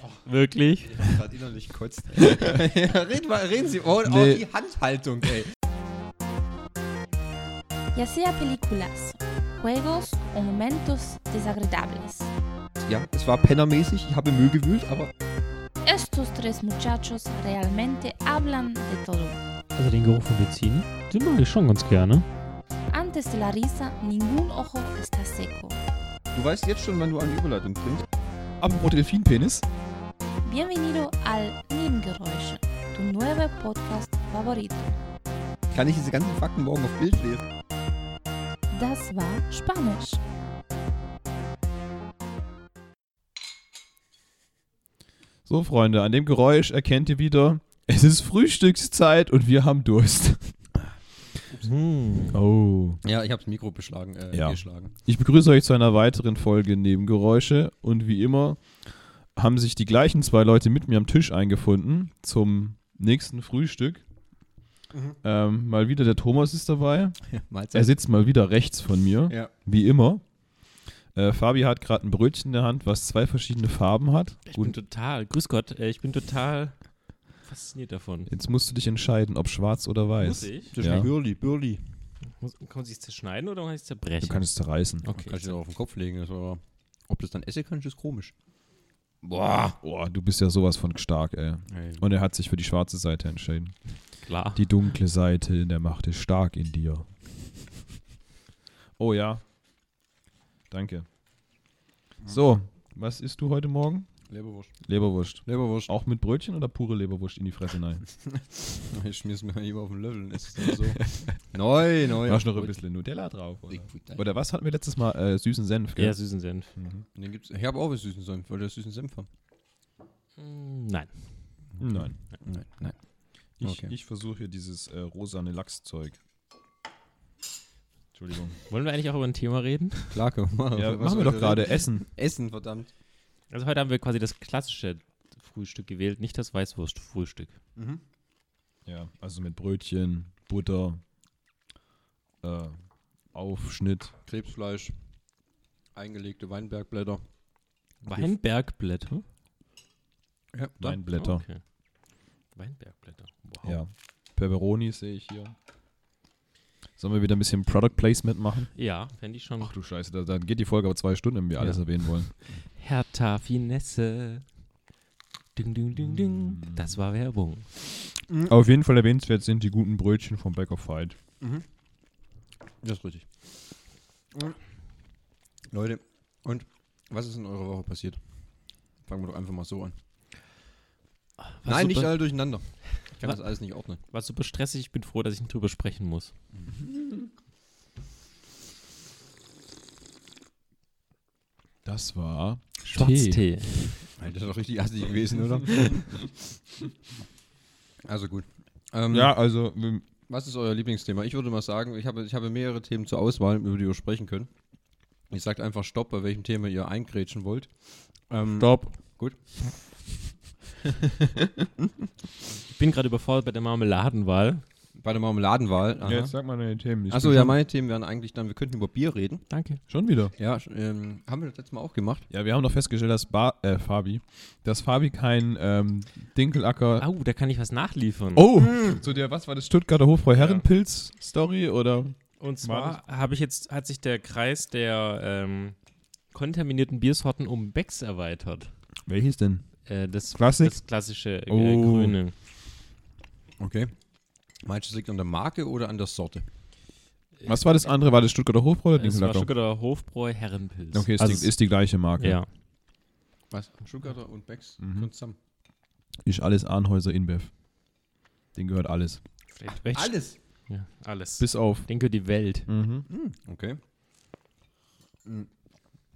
Wirklich? Ich hab gerade innerlich gekotzt. ja, reden, mal, reden Sie. Oh, oh, Nee. die Handhaltung, ey. ya sea películas, juegos o momentos desagradables. Ja, es war pennermäßig. Ich habe Müll gewühlt, aber Estos tres muchachos realmente hablan de todo. Also den Geruch von Benzin, den mag ich schon ganz gerne. Antes de la risa, ningún ojo está seco. du weißt jetzt schon, wann du eine Überleitung bringst. Apropos Delfinpenis. Bienvenido al Nebengeräusche, tu nuevo podcast favorito. Kann ich diese ganzen Fakten morgen auf Bild lesen? Das war Spanisch. So, Freunde, an dem Geräusch erkennt ihr wieder, es ist Frühstückszeit und wir haben Durst. Hm. Oh. Ja, ich habe das Mikro beschlagen, äh, Ja. geschlagen. Ich begrüße euch zu einer weiteren Folge Nebengeräusche und wie immer haben sich die gleichen zwei Leute mit mir am Tisch eingefunden zum nächsten Frühstück. Ähm, mal wieder der Thomas ist dabei. Er Mahlzeit. sitzt mal wieder rechts von mir, Ja. wie immer. Äh, Fabi hat gerade ein Brötchen in der Hand, was zwei verschiedene Farben hat. Ich bin Und total, grüß Gott, äh, ich bin total fasziniert davon. jetzt musst du dich entscheiden, ob schwarz oder weiß. Muss ich? Das ist Ja. Bürli, Bürli. Muss, kann man sich zerschneiden oder kann ich es zerbrechen? Du kannst es zerreißen. Okay. Kannst du dir auf den Kopf legen, das aber. Ob das dann essen kannst, ist komisch. Boah. Boah, du bist ja sowas von stark, ey. Und er hat sich für die schwarze Seite entschieden. Klar. Die dunkle Seite in der Macht ist stark in dir. Oh ja. Danke. So, was isst du heute Morgen? Leberwurst. Leberwurst. Leberwurst. Auch mit Brötchen oder pure Leberwurst in die Fresse rein? Ich schmier's mir immer auf den Löffel. Ist so? neu, neu. Machst noch ein bisschen Nutella drauf, oder? Oder? Was hatten wir letztes Mal? Äh, süßen Senf, gell? Ja, süßen Senf. Mhm. Und den gibt's, ich habe auch süßen Senf, weil der süßen Senf haben. Hm, Nein. Nein. Nein, nein. Ich, Okay. ich versuche hier dieses äh, rosane Lachszeug. Entschuldigung. Wollen wir eigentlich auch über ein Thema reden? Klar, wir machen. Ja, Was machen wir doch gerade Essen. Essen, verdammt. Also heute haben wir quasi das klassische Frühstück gewählt, nicht das Weißwurstfrühstück. Mhm. Ja, also mit Brötchen, Butter, äh, Aufschnitt. Krebsfleisch, eingelegte Weinbergblätter. Weinbergblätter? Ja, Weinblätter. Okay. Weinbergblätter. Wow. Ja. Pepperoni sehe ich hier. Sollen wir wieder ein bisschen Product Placement machen? Ja, fände ich schon. Ach du Scheiße, da, dann geht die Folge aber zwei Stunden, wenn wir alles Ja. erwähnen wollen. Hertha Finesse. Ding, ding, ding, ding. Mm. Das war Werbung. Aber auf jeden Fall erwähnenswert sind die guten Brötchen vom Back of Fight. Mhm. Das ist richtig. Mhm. Leute, und was ist in eurer Woche passiert? Fangen wir doch einfach mal so an. War Nein, nicht alle durcheinander. Ich kann Was? das alles nicht ordnen. War super stressig. Ich bin froh, dass ich nicht drüber sprechen muss. Das war Schwarztee. Alter, das ist doch richtig assig gewesen, oder? also gut. Ähm, Ja, also Was ist euer Lieblingsthema? Ich würde mal sagen, ich habe, ich habe mehrere Themen zur Auswahl, über die wir sprechen können. Ich sage einfach Stopp, bei welchem Thema ihr eingrätschen wollt. Ähm, Stopp. Ich bin gerade überfordert bei der Marmeladenwahl. Bei der Marmeladenwahl. aha. Ja, jetzt sag mal deine Themen. Achso, ja, meine Themen wären eigentlich dann, wir könnten über Bier reden. Danke. Schon wieder. Ja, ähm, haben wir das letzte Mal auch gemacht. Ja, wir haben doch festgestellt, dass ba äh, Fabi, dass Fabi kein ähm, Dinkelacker. Au, da kann ich was nachliefern. Oh, zu der, was war das Stuttgarter Hofbräu Herrenpilz Story oder? Und War zwar habe ich jetzt, hat sich der Kreis der ähm, kontaminierten Biersorten um Becks erweitert. Welches denn? Äh, das, Klassik? das klassische äh, Oh. Grüne. Okay. Meinst du, es liegt an der Marke oder an der Sorte? Was war das andere? War das Stuttgarter Hofbräu oder Es war? Stuttgarter Hofbräu Herrenpilz. Okay, ist, also, die, ist die gleiche Marke. ja. Was? Stuttgarter und Becks Mhm. mhm. zusammen. Ist alles Arnhäuser InBev. Den gehört alles. Vielleicht recht. Alles? Ja, alles. Bis auf. Denke die Welt. Mhm. Hm, okay. Mhm.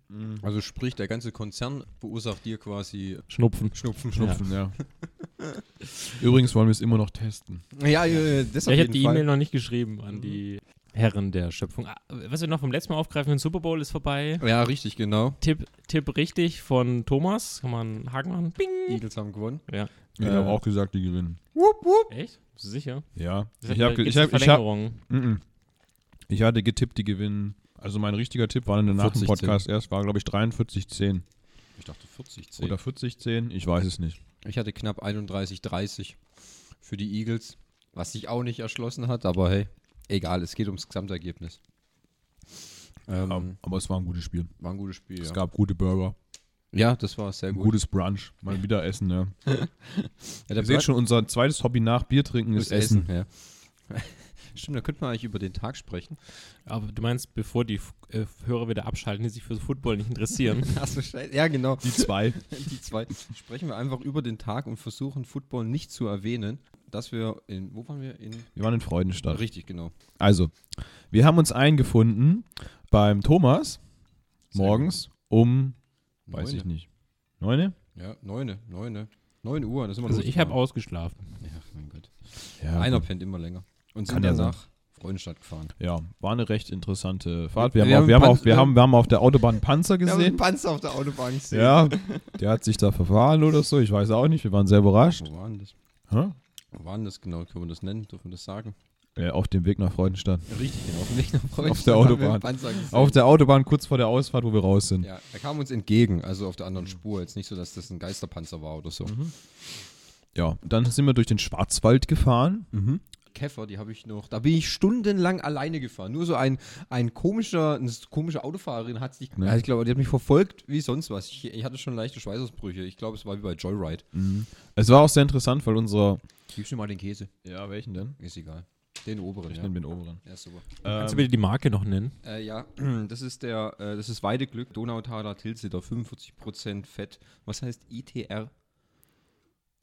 Mhm. Also sprich, der ganze Konzern verursacht dir quasi Schnupfen. Schnupfen, Schnupfen, ja. Übrigens wollen wir es immer noch testen. Ja, ja, das Ja, ich habe die. E-Mail noch nicht geschrieben an die Herren der Schöpfung. Ah, Was wir noch vom letzten Mal aufgreifen, den Super Bowl ist vorbei. Ja, richtig, genau. Tipp, Tipp richtig von Thomas. Kann man einen Haken machen? Bing. Eagles haben gewonnen. Ja. Ich Äh. habe auch gesagt, die gewinnen. Echt? Bist du sicher? Ja. Das Ich gibt's ich hab, ich hab, Verlängerung. Mhm. Ich hatte getippt, die gewinnen. Also mein richtiger Tipp war dann nach dem 40-10. Podcast erst, war glaube ich 43-10. Ich dachte 40, 10. Oder 40, 10, ich weiß es nicht. Ich hatte knapp 31, 30 für die Eagles, was sich auch nicht erschlossen hat, aber hey, egal, es geht ums Gesamtergebnis. Ähm, Aber, aber es war ein gutes Spiel. war ein gutes Spiel, Es ja. gab gute Burger, Ja, das war sehr ein gut. gutes Brunch, mal wieder essen, ja. Ja, Ihr seht schon, unser zweites Hobby nach Bier trinken ist das Essen. Essen. Ja. Stimmt, da könnte man eigentlich über den Tag sprechen. Aber du meinst, bevor die äh, Hörer wieder abschalten, die sich für Football nicht interessieren. Achso, scheiße. Ja, genau. Die zwei. Die zwei. Sprechen wir einfach über den Tag und versuchen, Football nicht zu erwähnen. Dass wir in, wo waren wir? In, Wir waren in Freudenstadt. richtig, genau. Also, wir haben uns eingefunden beim Thomas morgens um, weiß Neune. ich nicht, neune? Ja, neune, neune. Neun Uhr, das sind wir Also ich habe ausgeschlafen. Ja, mein Gott. Ja, Einer gut. pennt immer länger. Und sind ja danach Freudenstadt gefahren. ja, war eine recht interessante Fahrt. Wir, Wir haben, haben auch, wir, haben, auch, wir, haben, wir haben auf der Autobahn einen Panzer gesehen. Panzer auf der Autobahn gesehen. Ja, der hat sich da verfahren oder so, ich weiß auch nicht, wir waren sehr überrascht. Wo waren das? Hä? Wo waren das genau? Können wir das nennen? Dürfen wir das sagen? Äh, auf dem Weg nach Freudenstadt. Richtig, genau. Auf dem Weg nach Freudenstadt Auf der haben wir Autobahn. einen. Auf der Autobahn kurz vor der Ausfahrt, wo wir raus sind. ja, er kam uns entgegen, also auf der anderen Spur. Jetzt nicht so, dass das ein Geisterpanzer war oder so. Ja, dann sind wir durch den Schwarzwald gefahren. Käfer, die habe ich noch. Da bin ich stundenlang alleine gefahren. Nur so ein, ein komischer, eine komische Autofahrerin hat sich. Ja, ich glaube, die hat mich verfolgt wie sonst was. Ich, ich hatte schon leichte Schweißausbrüche. Ich glaube, es war wie bei Joyride. Es war auch sehr interessant, weil unser. Gibst du mal den Käse? Ja, welchen denn? Ist egal. Den oberen, Ich ja. nenne den oberen. Ja, super. Kannst du Ähm, bitte die Marke noch nennen? Äh, ja, das ist der, äh, das ist Weideglück, Donautaler Tilsiter, 45% Fett. Was heißt ITR?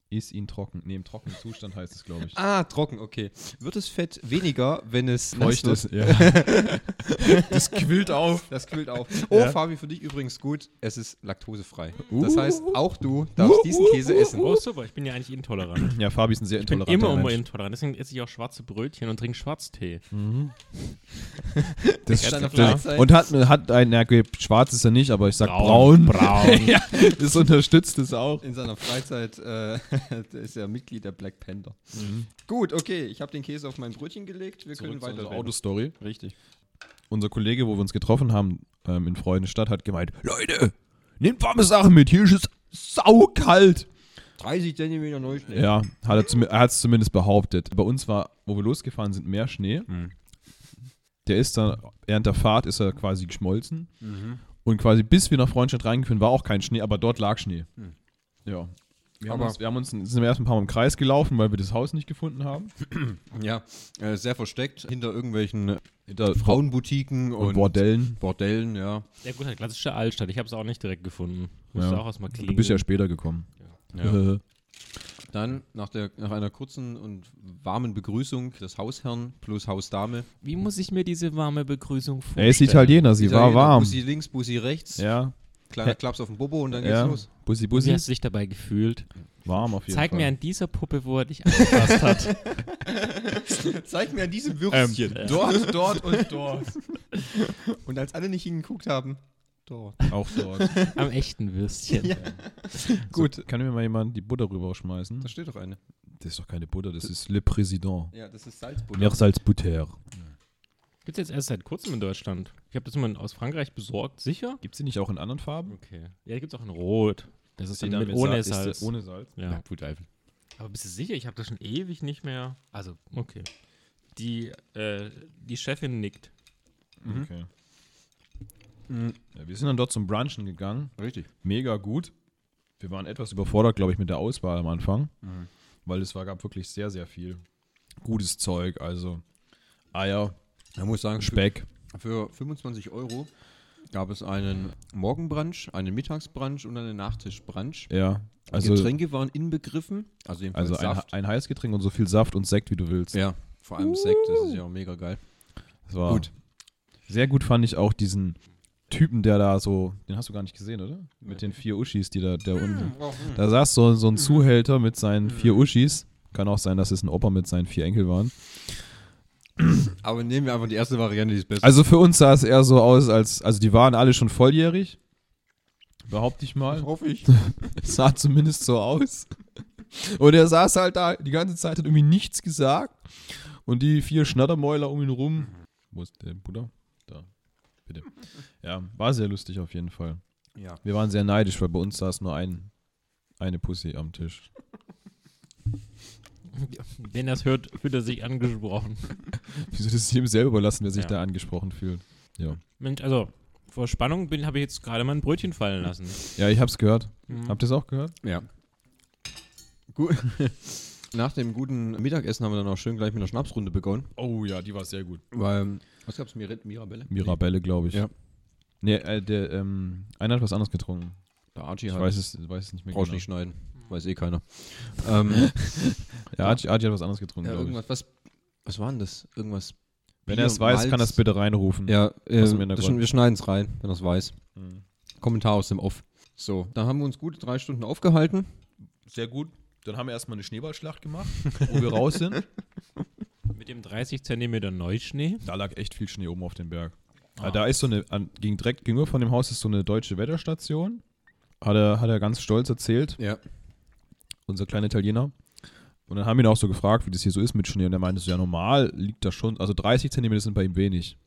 Ist ihn trocken. Nee, im trockenen Zustand heißt es, glaube ich. Ah, trocken, okay. Wird das Fett weniger, wenn es Feucht ist, ja. das quillt auf. Das quillt auf. Oh, Ja. Fabi, für dich übrigens gut, es ist laktosefrei. Uh. Das heißt, auch du darfst diesen Käse essen. Oh, super, ich bin ja eigentlich intolerant. Ja, Fabi ist ein sehr Ich bin intoleranter immer immer Mensch. intolerant, deswegen esse ich auch schwarze Brötchen und trinke Schwarztee. Das Ja, deiner stimmt. Freizeit. Und hat, hat ein, na, okay, schwarz ist er nicht, aber ich sag braun. Braun. ja, das unterstützt es auch. In seiner Freizeit äh, ist er Mitglied der Black Panther. Gut, okay, ich habe den Käse auf mein Brötchen gelegt. Wir können weiter. Autostory. Richtig. Unser Kollege, wo wir uns getroffen haben ähm, in Freudenstadt, hat gemeint, Leute, nehmt warme Sachen mit, hier ist es saukalt. 30 Zentimeter Neuschnee. Ja, hat er, er hat es zumindest behauptet. Bei uns war, wo wir losgefahren sind, mehr Schnee. Hm. Der ist dann, während der Fahrt ist er quasi geschmolzen. Mhm. Und quasi bis wir nach Freundschaft reingeführt war auch kein Schnee, aber dort lag Schnee. Hm. Ja. Wir haben, uns, wir haben uns sind wir erst ein paar Mal im Kreis gelaufen, weil wir das Haus nicht gefunden haben. Ja, äh, sehr versteckt hinter irgendwelchen Hinter Frauenboutiquen und und, Bordellen. Bordellen, ja. Ja gut, halt klassische Altstadt. Ich habe es auch nicht direkt gefunden. Musste Ja. auch erstmal Du klingeln. bist ja später gekommen. ja. Dann nach, der, nach einer kurzen und warmen Begrüßung des Hausherrn plus Hausdame. Wie muss ich mir diese warme Begrüßung vorstellen? Er ist Italiener, sie war Italiener, warm. Bussi links, Bussi rechts, Ja, kleiner? Klaps auf den Bobo und dann geht's ja. los. Bussi, Wie Bussi. hast du dich dabei gefühlt? Warm auf jeden Zeig Fall. mir an dieser Puppe, wo er dich angefasst hat. Zeig mir an diesem ähm, Würstchen. dort, dort und dort. Und als alle nicht hingeguckt haben, dort. Auch dort. Am echten Würstchen. Ja. Gut. So, kann mir mal jemand die Butter rüberschmeißen? Da steht doch eine. Das ist doch keine Butter, das ist Le Président. Ja, das ist Salzbutter. Mehr Salzbutter. Gibt es jetzt erst seit kurzem in Deutschland. Ich habe das mal aus Frankreich besorgt. Sicher? Gibt es die nicht auch in anderen Farben? Okay. Ja, gibt es auch in Rot. Das ist dann Die mit mit ohne Salz. der Ohne Salz. ja. Bluteifel. Aber bist du sicher? Ich habe das schon ewig nicht mehr. Also, okay. Die, äh, die Chefin nickt. Okay. Mhm. Ja, wir sind dann dort zum Brunchen gegangen. Richtig. Mega gut. Wir waren etwas überfordert, glaube ich, mit der Auswahl am Anfang, Mhm. weil es war, gab wirklich sehr, sehr viel gutes Zeug. Also Eier, Man muss sagen, Speck. Für 25 Euro gab es einen Morgenbrunch, einen Mittagsbrunch und einen Nachtischbrunch. Ja, also, Getränke waren inbegriffen, also also ein, Saft. ein Heißgetränk und so viel Saft und Sekt, wie du willst. ja, vor allem Sekt, das ist ja auch mega geil. Das war Gut. Sehr gut fand ich auch diesen Typen, der da so, den hast du gar nicht gesehen, oder? Mit den vier Uschis, die da, der unten. Da saß so, so ein Zuhälter mit seinen vier Uschis. Kann auch sein, dass es ein Opa mit seinen vier Enkel waren. Aber nehmen wir einfach die erste Variante, die ist besser. Also für uns sah es eher so aus, als, also die waren alle schon volljährig. Behaupte ich mal. hoffe ich. Es sah zumindest so aus. Und er saß halt da die ganze Zeit, hat irgendwie nichts gesagt. Und die vier Schnattermäuler um ihn rum. Wo ist der Bruder? Da. Bitte. Ja, war sehr lustig auf jeden Fall. Ja. Wir waren sehr neidisch, weil bei uns saß nur ein, eine Pussy am Tisch. Wenn er es hört, fühlt er sich angesprochen. Wieso das ist jedem selber überlassen, wer sich Ja. da angesprochen fühlt? Ja, Mensch, also vor Spannung bin, habe ich jetzt gerade mal ein Brötchen fallen lassen. ja ich hab's gehört. Mhm. Habt ihr es auch gehört? Ja. Gut. Nach dem guten Mittagessen haben wir dann auch schön gleich mit einer Schnapsrunde begonnen. Oh ja, die war sehr gut. Weil, was gab's? Mir Mirabelle? Mirabelle, glaube ich. Ja. Nee, äh, der, ähm, einer hat was anderes getrunken. Der Archie Ich hat. weiß es, weiß es nicht mehr Brauchst genau. nicht schneiden. Weiß eh keiner. ähm, Ja, Archie, Archie hat was anderes getrunken, ja, glaube ich. irgendwas, was, was war denn das? Irgendwas. Wenn Bier er es und weiß, kann er Malz. es bitte reinrufen. Ja, äh, Hintergrund? das schon, wir schneiden es rein, wenn er es weiß. Mhm. Kommentar aus dem Off. So, da haben wir uns gute drei Stunden aufgehalten. Sehr gut. Dann haben wir erstmal eine Schneeballschlacht gemacht, wo wir raus sind. Mit dem 30 Zentimeter Neuschnee. Da lag echt viel Schnee oben auf dem Berg. Ah. Da ist so eine, an, gegen direkt gegenüber von dem Haus ist so eine deutsche Wetterstation. Hat er, hat er ganz stolz erzählt, Ja. Unser kleiner Italiener. Und dann haben wir ihn auch so gefragt, wie das hier so ist mit Schnee. Und er meinte so, ja, normal liegt da schon, also 30 Zentimeter sind bei ihm wenig.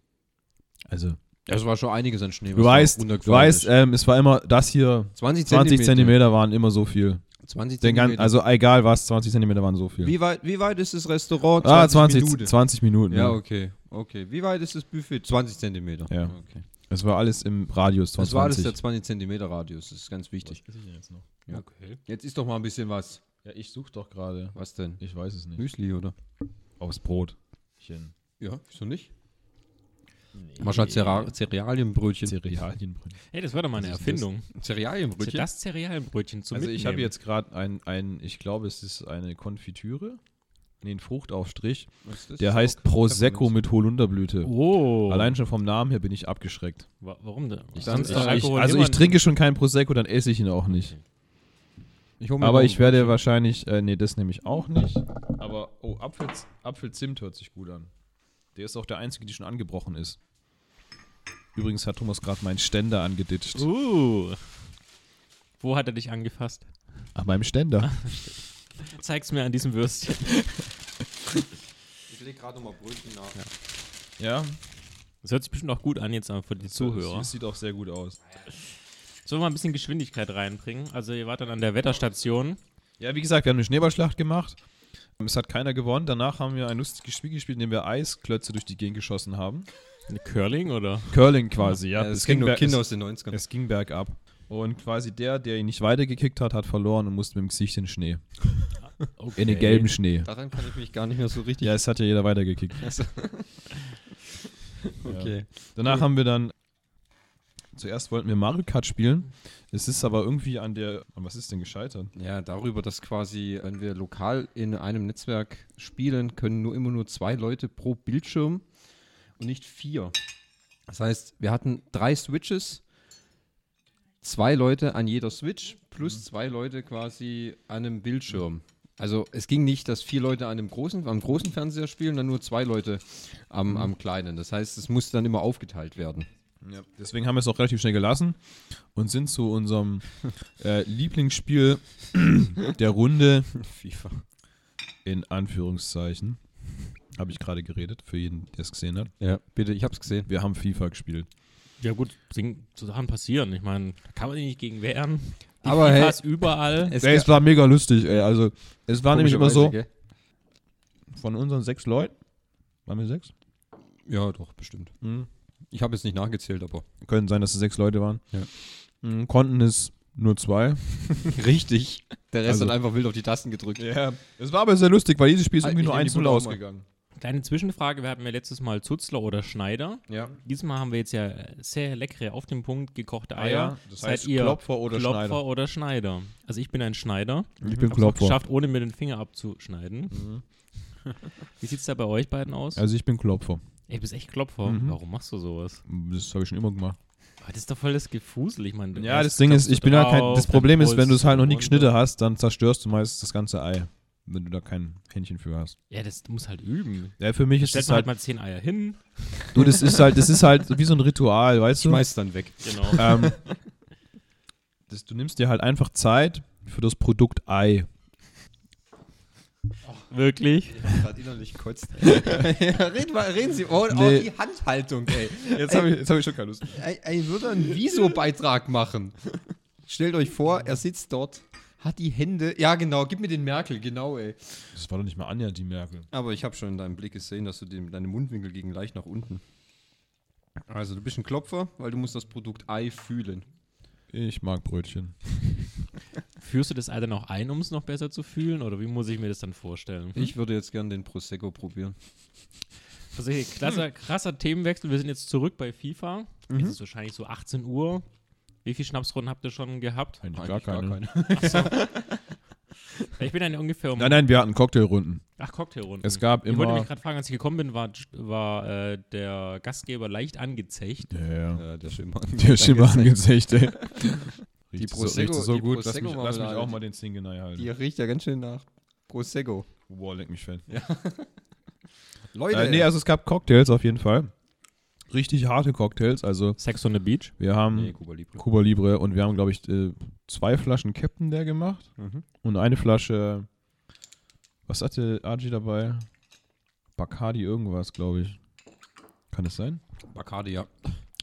Also, Es war schon einiges an Schnee. du weißt, du weißt, ähm, es war immer, das hier, 20 20 Zentimeter waren immer so viel. 20 Den gan- Zentimeter. also egal was, 20 Zentimeter waren so viel. wie, weit, wie weit ist das Restaurant? ah, 20, Minuten. 20 Minuten. Ja, okay. Okay. Wie weit ist das Buffet? 20 Zentimeter. Ja. Okay. Es war alles im Radius von Das war alles 20. der 20 Zentimeter Radius. Das ist ganz wichtig. Was ich denn jetzt noch? Ja. Okay. Jetzt ist doch mal ein bisschen was. Ja, ich suche doch gerade. Was denn? Ich weiß es nicht. Müsli, oder? Aufs Brotchen. Ja, wieso nicht? Mach schon Cera Cerealienbrötchen. Cerealienbrötchen. Hey, das war doch mal eine Erfindung. Cerealienbrötchen? Das Cerealienbrötchen zum Also ich habe Mitnehmen. jetzt gerade ein, ein, ich glaube es ist eine Konfitüre. Nee, ein Fruchtaufstrich. Was ist das? Der heißt Prosecco mit Holunderblüte. Oh. Allein schon vom Namen her bin ich abgeschreckt. Wa- Warum denn? Ich- Sonst ich- ich, also ich trinke schon keinen Prosecco, dann esse ich ihn auch nicht. Ich Aber ich werde Brötchen. wahrscheinlich, äh, nee, das nehme ich auch nicht. Aber, oh, Apfel, Apfelzimt hört sich gut an. Der ist auch der einzige, die schon angebrochen ist. Übrigens hat Thomas gerade meinen Ständer angeditscht. Uh. Wo hat er dich angefasst? Ach, meinem Ständer. Zeig's mir an diesem Würstchen. Ich lege gerade nochmal Brötchen nach. Ja. Das hört sich bestimmt auch gut an jetzt für die Zuhörer. Das sieht auch sehr gut aus. Sollen wir mal ein bisschen Geschwindigkeit reinbringen? Also ihr wart dann an der Wetterstation. Ja, wie gesagt, wir haben eine Schneeballschlacht gemacht. Es hat keiner gewonnen. Danach haben wir ein lustiges Spiel gespielt, in dem wir Eisklötze durch die Gegend geschossen haben. Eine Curling oder? Curling quasi, ja. Ja, es ging nur Kinder es, aus den 90ern. es ging bergab. Und quasi der, der ihn nicht weitergekickt hat, hat verloren und musste mit dem Gesicht in den Schnee. Okay. In den gelben Schnee. Daran kann ich mich gar nicht mehr so richtig. Ja, es hat ja jeder weitergekickt. okay. Danach haben wir dann. Zuerst wollten wir Mario Kart spielen. Es ist aber irgendwie an der. An was ist denn gescheitert? Ja, darüber, dass quasi, wenn wir lokal in einem Netzwerk spielen, können nur immer nur zwei Leute pro Bildschirm und nicht vier. Das heißt, wir hatten drei Switches, zwei Leute an jeder Switch plus zwei Leute quasi an einem Bildschirm. Also es ging nicht, dass vier Leute an einem großen, am großen Fernseher spielen, dann nur zwei Leute am, am kleinen. Das heißt, es musste dann immer aufgeteilt werden. Ja. Deswegen haben wir es auch relativ schnell gelassen und sind zu unserem äh, Lieblingsspiel der Runde FIFA. in Anführungszeichen. Habe ich gerade geredet, für jeden, der es gesehen hat. Ja, bitte, ich hab's gesehen. Wir haben FIFA gespielt. Ja gut, so Sachen passieren. Ich meine, da kann man sich nicht gegen wehren. Die Aber hey, überall. Es Ey, es war mega lustig, ey. Also, es war nämlich immer so, von unseren sechs Leuten, waren wir sechs? Ja, doch, bestimmt. Mhm. Ich habe jetzt nicht nachgezählt, aber. Können sein, dass es sechs Leute waren. Ja. Mhm, konnten es nur zwei. Richtig. Der Rest Also- hat einfach wild auf die Tasten gedrückt. Ja. Es war aber sehr lustig, weil dieses Spiel ist Ah, irgendwie ich nur nehm die 1-0 Bulle auch mal. ausgegangen. Kleine Zwischenfrage, wir hatten ja letztes Mal Zutzler oder Schneider. Ja. Diesmal haben wir jetzt ja sehr leckere, auf den Punkt gekochte Ah Eier. das Seid heißt ihr Klopfer oder Klopfer Schneider. oder Schneider? Also ich bin ein Schneider. Ich bin Klopfer. geschafft, ohne mir den Finger abzuschneiden. Wie sieht's da bei euch beiden aus? Also ich bin Klopfer. Ey, du bist echt Klopfer. Mhm. Warum machst du sowas? Das habe ich schon immer gemacht. Aber das ist doch voll das Gefusel. Ich meine, Ja, das Ding ist, ich bin ja kein. drauf, Das dann Problem ist, wenn du es halt noch nie geschnitten hast, dann zerstörst du meist das ganze Ei. Wenn du da kein Händchen für hast. Ja, das muss halt üben. Ja, für mich ist man halt. halt mal zehn Eier hin. Du, das ist halt, das ist halt wie so ein Ritual, weißt du? Schmeiß dann weg. Genau. Ähm, das, du nimmst dir halt einfach Zeit für das Produkt Ei. Wirklich? gerade innerlich kotzt. reden, mal, reden Sie. Oh, oh Nee. die Handhaltung, ey. Jetzt habe ich, jetzt hab ich schon keine Lust. Er, er würde einen Wieso-Beitrag machen. Stellt euch vor, er sitzt dort, hat die Hände. Ja, genau, gib mir den Merkel, genau, ey. Das war doch nicht mal Anja, die Merkel. Aber ich habe schon in deinem Blick gesehen, dass du den, deine Mundwinkel gegen leicht nach unten. Also, du bist ein Klopfer, weil du musst das Produkt Ei fühlen. Ich mag Brötchen. Führst du das Ei dann auch ein, um es noch besser zu fühlen? Oder wie muss ich mir das dann vorstellen? Ich würde jetzt gern den Prosecco probieren. Also, hey, krasser, krasser Themenwechsel. Wir sind jetzt zurück bei FIFA. Es ist wahrscheinlich so 18 Uhr. Wie viele Schnapsrunden habt ihr schon gehabt? Eigentlich, Eigentlich gar keine. Ich bin dann ungefähr um. Nein, nein, wir hatten Cocktailrunden. Ach, Cocktailrunden. Es gab ich wollte immer. mich gerade fragen, als ich gekommen bin, war, war äh, der Gastgeber leicht angezecht. Ja, ja. Ja, der Schimmer. Der Schimmer angezecht, ey. Die Riecht so, Prosecco- riecht so die gut. Lass mich, Prosecco lass mich auch mal den Zingenei halten. Die riecht ja ganz schön nach Prosecco. Boah, leck mich fett. Leute, Äh, nee, also es gab Cocktails auf jeden Fall. Richtig harte Cocktails. Also Sex on the Beach. wir haben nee, Cuba Libre. Cuba Libre und wir haben, glaube ich, äh, zwei Flaschen Captain der gemacht Mhm. und eine Flasche. Was hatte Archie dabei? Bacardi irgendwas, glaube ich. Kann es sein? Bacardi, ja.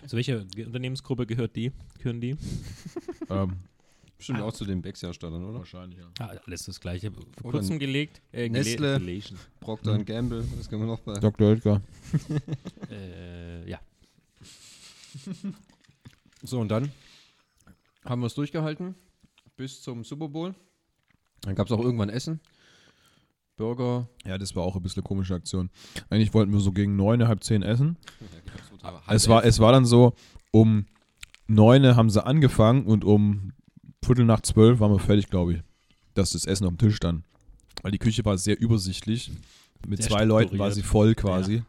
Zu welcher Unternehmensgruppe gehört die? Gehören die? ähm, Bestimmt auch zu den Becks-Herstellern, oder? wahrscheinlich, ja. Ah, alles das gleiche. Vor Oder kurzem gelegt. Äh, gele- Nestle. gelesen. Procter Mhm. Gamble, was können wir noch bei? Dr. Oetker. Äh, ja. So, und dann haben wir es durchgehalten bis zum Super Bowl. Dann gab es auch irgendwann Essen. Burger. Ja, das war auch ein bisschen eine komische Aktion. Eigentlich wollten wir so gegen neun, halb zehn essen. Halb Es war, elf. es war dann so, um neun haben sie angefangen und um Viertel nach zwölf waren wir fertig, glaube ich, dass das Essen auf dem Tisch stand. Weil die Küche war sehr übersichtlich. Mit Sehr zwei Leuten war sie voll quasi.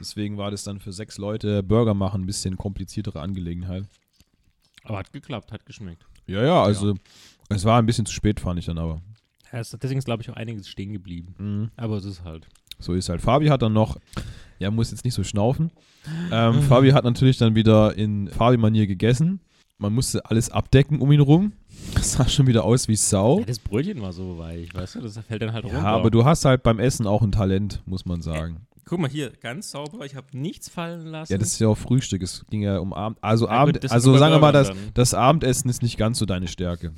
Deswegen war das dann für sechs Leute Burger machen ein bisschen kompliziertere Angelegenheit. Aber hat geklappt, hat geschmeckt. Ja, ja, also es war ein bisschen zu spät, fand ich dann aber. Ja, es- deswegen ist, glaube ich, auch einiges stehen geblieben. Mhm. Aber es ist halt. So ist halt. Fabi hat dann noch, ja, muss jetzt nicht so schnaufen. Ähm, Fabi hat natürlich dann wieder in Fabi-Manier gegessen. Man musste alles abdecken um ihn rum. Das sah schon wieder aus wie Sau. Ja, das Brötchen war so weich, weißt du? Das fällt dann halt Ja, runter. aber du hast halt beim Essen auch ein Talent, muss man sagen. Guck mal hier, ganz sauber. Ich habe nichts fallen lassen. Ja, das ist ja auch Frühstück. Es ging ja um Abend. Also, Ja, Abend, also sagen wir mal, das, das Abendessen ist nicht ganz so deine Stärke.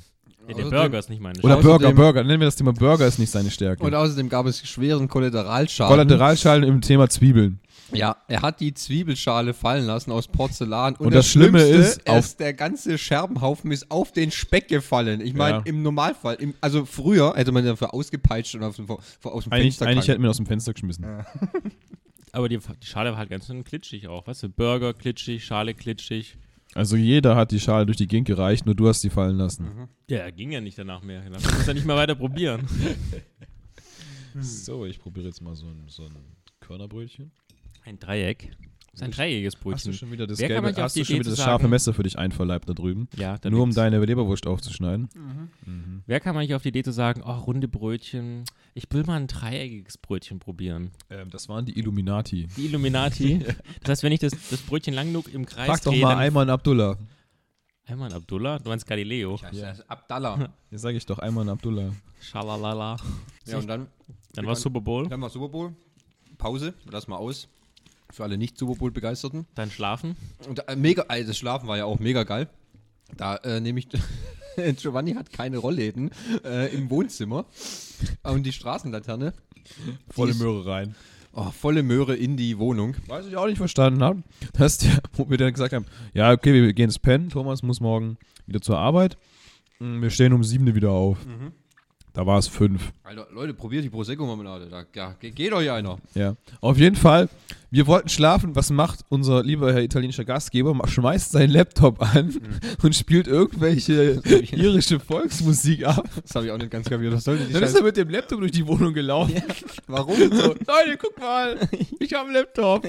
Ja, der Burger ist nicht meine Oder Außerdem- Burger, Burger. Nennen wir das Thema Burger ist nicht seine Stärke. Und außerdem gab es schweren Kollateralschaden. Kollateralschalen im Thema Zwiebeln. Ja, er hat die Zwiebelschale fallen lassen aus Porzellan. Und, Und das Schlimme Schlimmste, ist, auf- ist, der ganze Scherbenhaufen ist auf den Speck gefallen. Ich meine, Ja. im Normalfall, im, also früher hätte man dafür ausgepeitscht und auf, vor, aus dem Eigentlich, Fenster eigentlich hätten wir ihn aus dem Fenster geschmissen. Aber die, die Schale war halt ganz schön klitschig auch. Weißt du, Burger klitschig, Schale klitschig. Also jeder hat die Schale durch die Gegend gereicht, nur du hast die fallen lassen. Ja, ging ja nicht danach mehr. Dann muss ja nicht mehr weiter probieren. So, ich probiere jetzt mal so ein, so ein Körnerbrötchen. Ein Dreieck. Das ist ein dreieckiges Hast du Brötchen. schon wieder das, Wer kann gelbe, hast die du schon wieder das scharfe Messer für dich einverleibt da drüben? Ja, da Nur um deine Leberwurst aufzuschneiden. Wer kann man nicht auf die Idee zu sagen, oh, runde Brötchen, ich will mal ein dreieckiges Brötchen probieren. Ähm, das waren die Illuminati. Die Illuminati. das heißt, wenn ich das, das Brötchen lang genug im Kreis Frag doch drehe, mal dann- Ayman Abdullah. Ayman Abdullah? Du meinst Galileo? Ist Abdallah. Jetzt sage ich doch Ayman Abdullah. Schalalala. ja, und dann, Dann war Super Bowl. dann war Super Bowl. Pause, lass mal aus. Für alle nicht-Super Bowl-Begeisterten. Dann schlafen. Und äh, mega, also das Schlafen war ja auch mega geil. Da äh, nehme ich, Giovanni hat keine Rollläden äh, im Wohnzimmer. Und die Straßenlaterne. Volle die Möhre rein. Oh, volle Möhre in die Wohnung. Was ich auch nicht verstanden habe, dass der, wo wir dann gesagt haben, ja, okay, wir gehen ins Pennen, Thomas muss morgen wieder zur Arbeit. Mm, Wir stehen um sieben wieder auf. Da war es fünf. Alter, Leute, probiert die Prosecco-Marmelade. Da ja, ge- geht euch einer. Ja. Auf jeden Fall, wir wollten schlafen. Was macht unser lieber Herr italienischer Gastgeber? Schmeißt seinen Laptop an und spielt irgendwelche irische Volksmusik ab. Das habe ich auch nicht ganz kapiert. Was soll denn die Dann ist er mit dem Laptop durch die Wohnung gelaufen. Warum? So, Leute, guck mal, ich habe einen Laptop.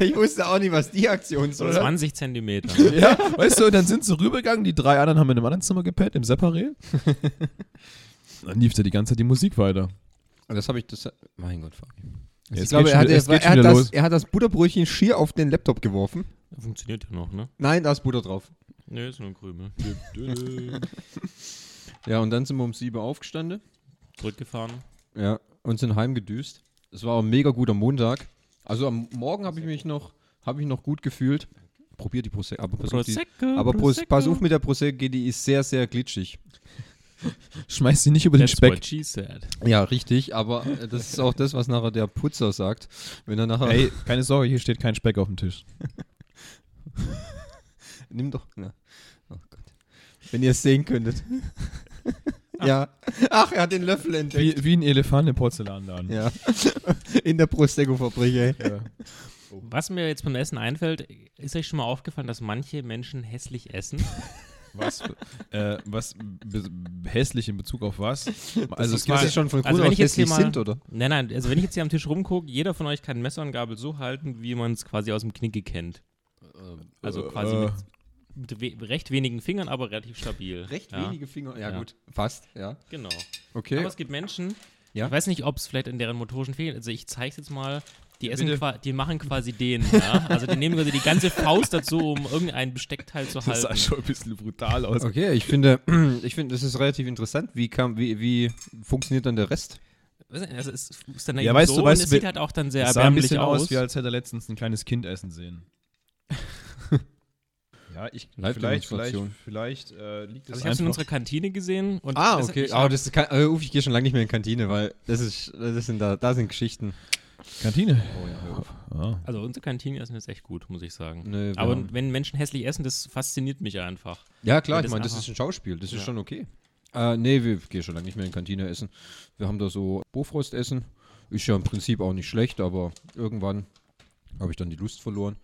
Ich wusste auch nicht, was die Aktion soll. 20 Zentimeter. Ja, weißt du, dann sind sie rübergegangen, die drei anderen haben in einem anderen Zimmer gepennt, im Separé. Dann lief da die ganze Zeit die Musik weiter. Das habe ich, das, mein Gott, Fabi. Jetzt ich glaube, er hat, wieder- es er, er, hat das, er hat das Butterbrötchen schier auf den Laptop geworfen. Funktioniert ja noch, ne? Nein, da ist Butter drauf. Nö, ist nur ein Krümel. Ja, und dann sind wir um sieben aufgestanden. zurückgefahren. Ja, und sind heimgedüst. Es war ein mega guter Montag. Also am Morgen habe ich mich noch, habe ich noch gut gefühlt. Probier die Prosecco. Aber, pass auf, die, Prosecco, aber Pros, Prosecco. pass auf mit der Prosecco, die ist sehr, sehr glitschig. Schmeiß sie nicht über den That's Speck. what she said. Ja, richtig, aber äh, das ist auch das, was nachher der Putzer sagt. Wenn er nachher. Ey, keine Sorge, hier steht kein Speck auf dem Tisch. Nimm doch. Na. Oh Gott. Wenn ihr es sehen könntet. ja. Ach, er hat den Löffel entdeckt. Wie, wie ein Elefant im Porzellanladen. Ja. In der Prosecco-Fabrik, ey. Ja. Was mir jetzt beim Essen einfällt, ist euch schon mal aufgefallen, dass manche Menschen hässlich essen? Was, äh, was hässlich in Bezug auf was? Also, es das gibt ist schon von Grund also wenn ich jetzt hier hässlich mal- sind, oder? Nein, nein, also wenn ich jetzt hier am Tisch rumgucke, jeder von euch kann Messer und Gabel so halten, wie man es quasi aus dem Knicke kennt. Also Äh, quasi äh. mit, mit we recht wenigen Fingern, aber relativ stabil. Recht ja, wenige Finger. Ja, Ja. gut. Fast, ja. Genau. Okay. Aber es gibt Menschen, Ja. ich weiß nicht, ob es vielleicht in deren motorischen Fehlen, also ich zeige es jetzt mal, die essen die machen quasi den, ja. Also die nehmen quasi die ganze Faust dazu, um irgendein Besteckteil zu Das halten. sah schon ein bisschen brutal aus. Okay, ich finde, ich finde, das ist relativ interessant. Wie, kam, wie, wie funktioniert dann der Rest? Also es ist dann Ja, eben weißt so du, und weißt es sieht halt auch dann sehr Es sah ein bisschen aus. aus, wie als hätte er letztens ein kleines Kind essen sehen. ja, ich vielleicht, vielleicht, vielleicht äh, liegt es also ich habe es in unserer Kantine gesehen. Und Ah, das- okay. Ich Aber hab, das kann, äh, uff, ich gehe schon lange nicht mehr in die Kantine, weil das ist, das sind da, da sind Geschichten. Kantine. Oh ja, hör auf. Ah. also unsere Kantine essen ist echt gut, muss ich sagen. Nee, Aber haben- wenn Menschen hässlich essen, das fasziniert mich einfach. Ja, klar, ich das meine, das ist ein Schauspiel, das ist Ja. schon okay. Äh, nee, wir gehen schon lange nicht mehr in Kantine essen. Wir haben da so Bofrost essen. Ist ja im Prinzip auch nicht schlecht, aber irgendwann habe ich dann die Lust verloren.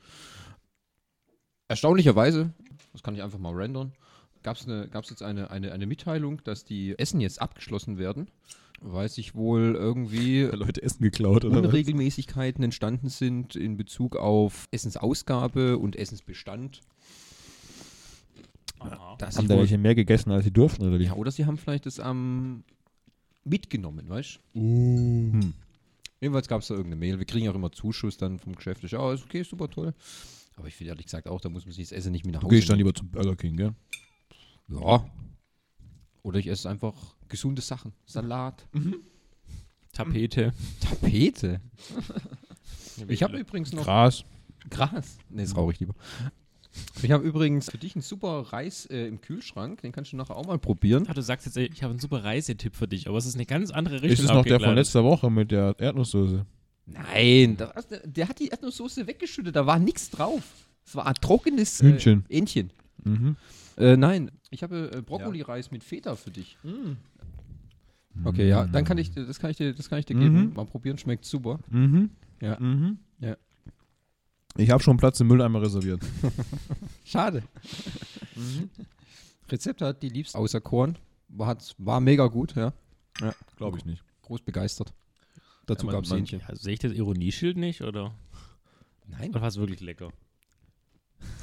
Erstaunlicherweise, das kann ich einfach mal rendern, gab es gab's jetzt eine, eine, eine Mitteilung, dass die Essen jetzt abgeschlossen werden, weil sich wohl irgendwie Leute Essen geklaut oder was? Unregelmäßigkeiten entstanden sind in Bezug auf Essensausgabe und Essensbestand. Aha. Dass Haben da welche mehr gegessen, als sie durften, oder wie? ja, oder sie haben vielleicht das ähm, mitgenommen, weißt du? Hm. Jedenfalls gab es da irgendeine Mail. Wir kriegen auch immer Zuschuss dann vom Geschäft. Ich, Ja, ist okay, super toll. Aber ich finde ehrlich gesagt auch, da muss man sich das Essen nicht mit nach Du Hause gehst dann lieber zum Burger King, gell? Ja. Oder ich esse einfach gesunde Sachen. Salat. Tapete. Tapete. Ich habe übrigens noch Gras. Gras. Ne, das rauche ich lieber. Ich habe übrigens für dich einen super Reis äh, im Kühlschrank. Den kannst du nachher auch mal probieren. Ah, du sagst jetzt, ich habe einen super Reisetipp für dich, aber es ist eine ganz andere Richtung. Ist es noch der von letzter Woche mit der Erdnusssoße? Nein, da, der, der hat die Erdnusssoße weggeschüttet. Da war nichts drauf. Es war ein trockenes Hühnchen. Äh, Entchen. Mhm. Äh, nein, ich habe äh, Brokkoli-Reis mit Feta für dich. Okay, ja, dann kann ich dir, das kann ich dir, das kann ich dir Mhm. geben. Mal probieren, schmeckt super. Mhm. Ja. Mhm. Ja. Ich habe schon Platz im Mülleimer reserviert. Schade. Rezept hat die liebste außer Korn. War, war mega gut, ja. Glaube ich nicht. Groß begeistert. Dazu Ja, gab es Hähnchen. Also, sehe ich das Ironieschild nicht oder, Nein. oder war es wirklich lecker?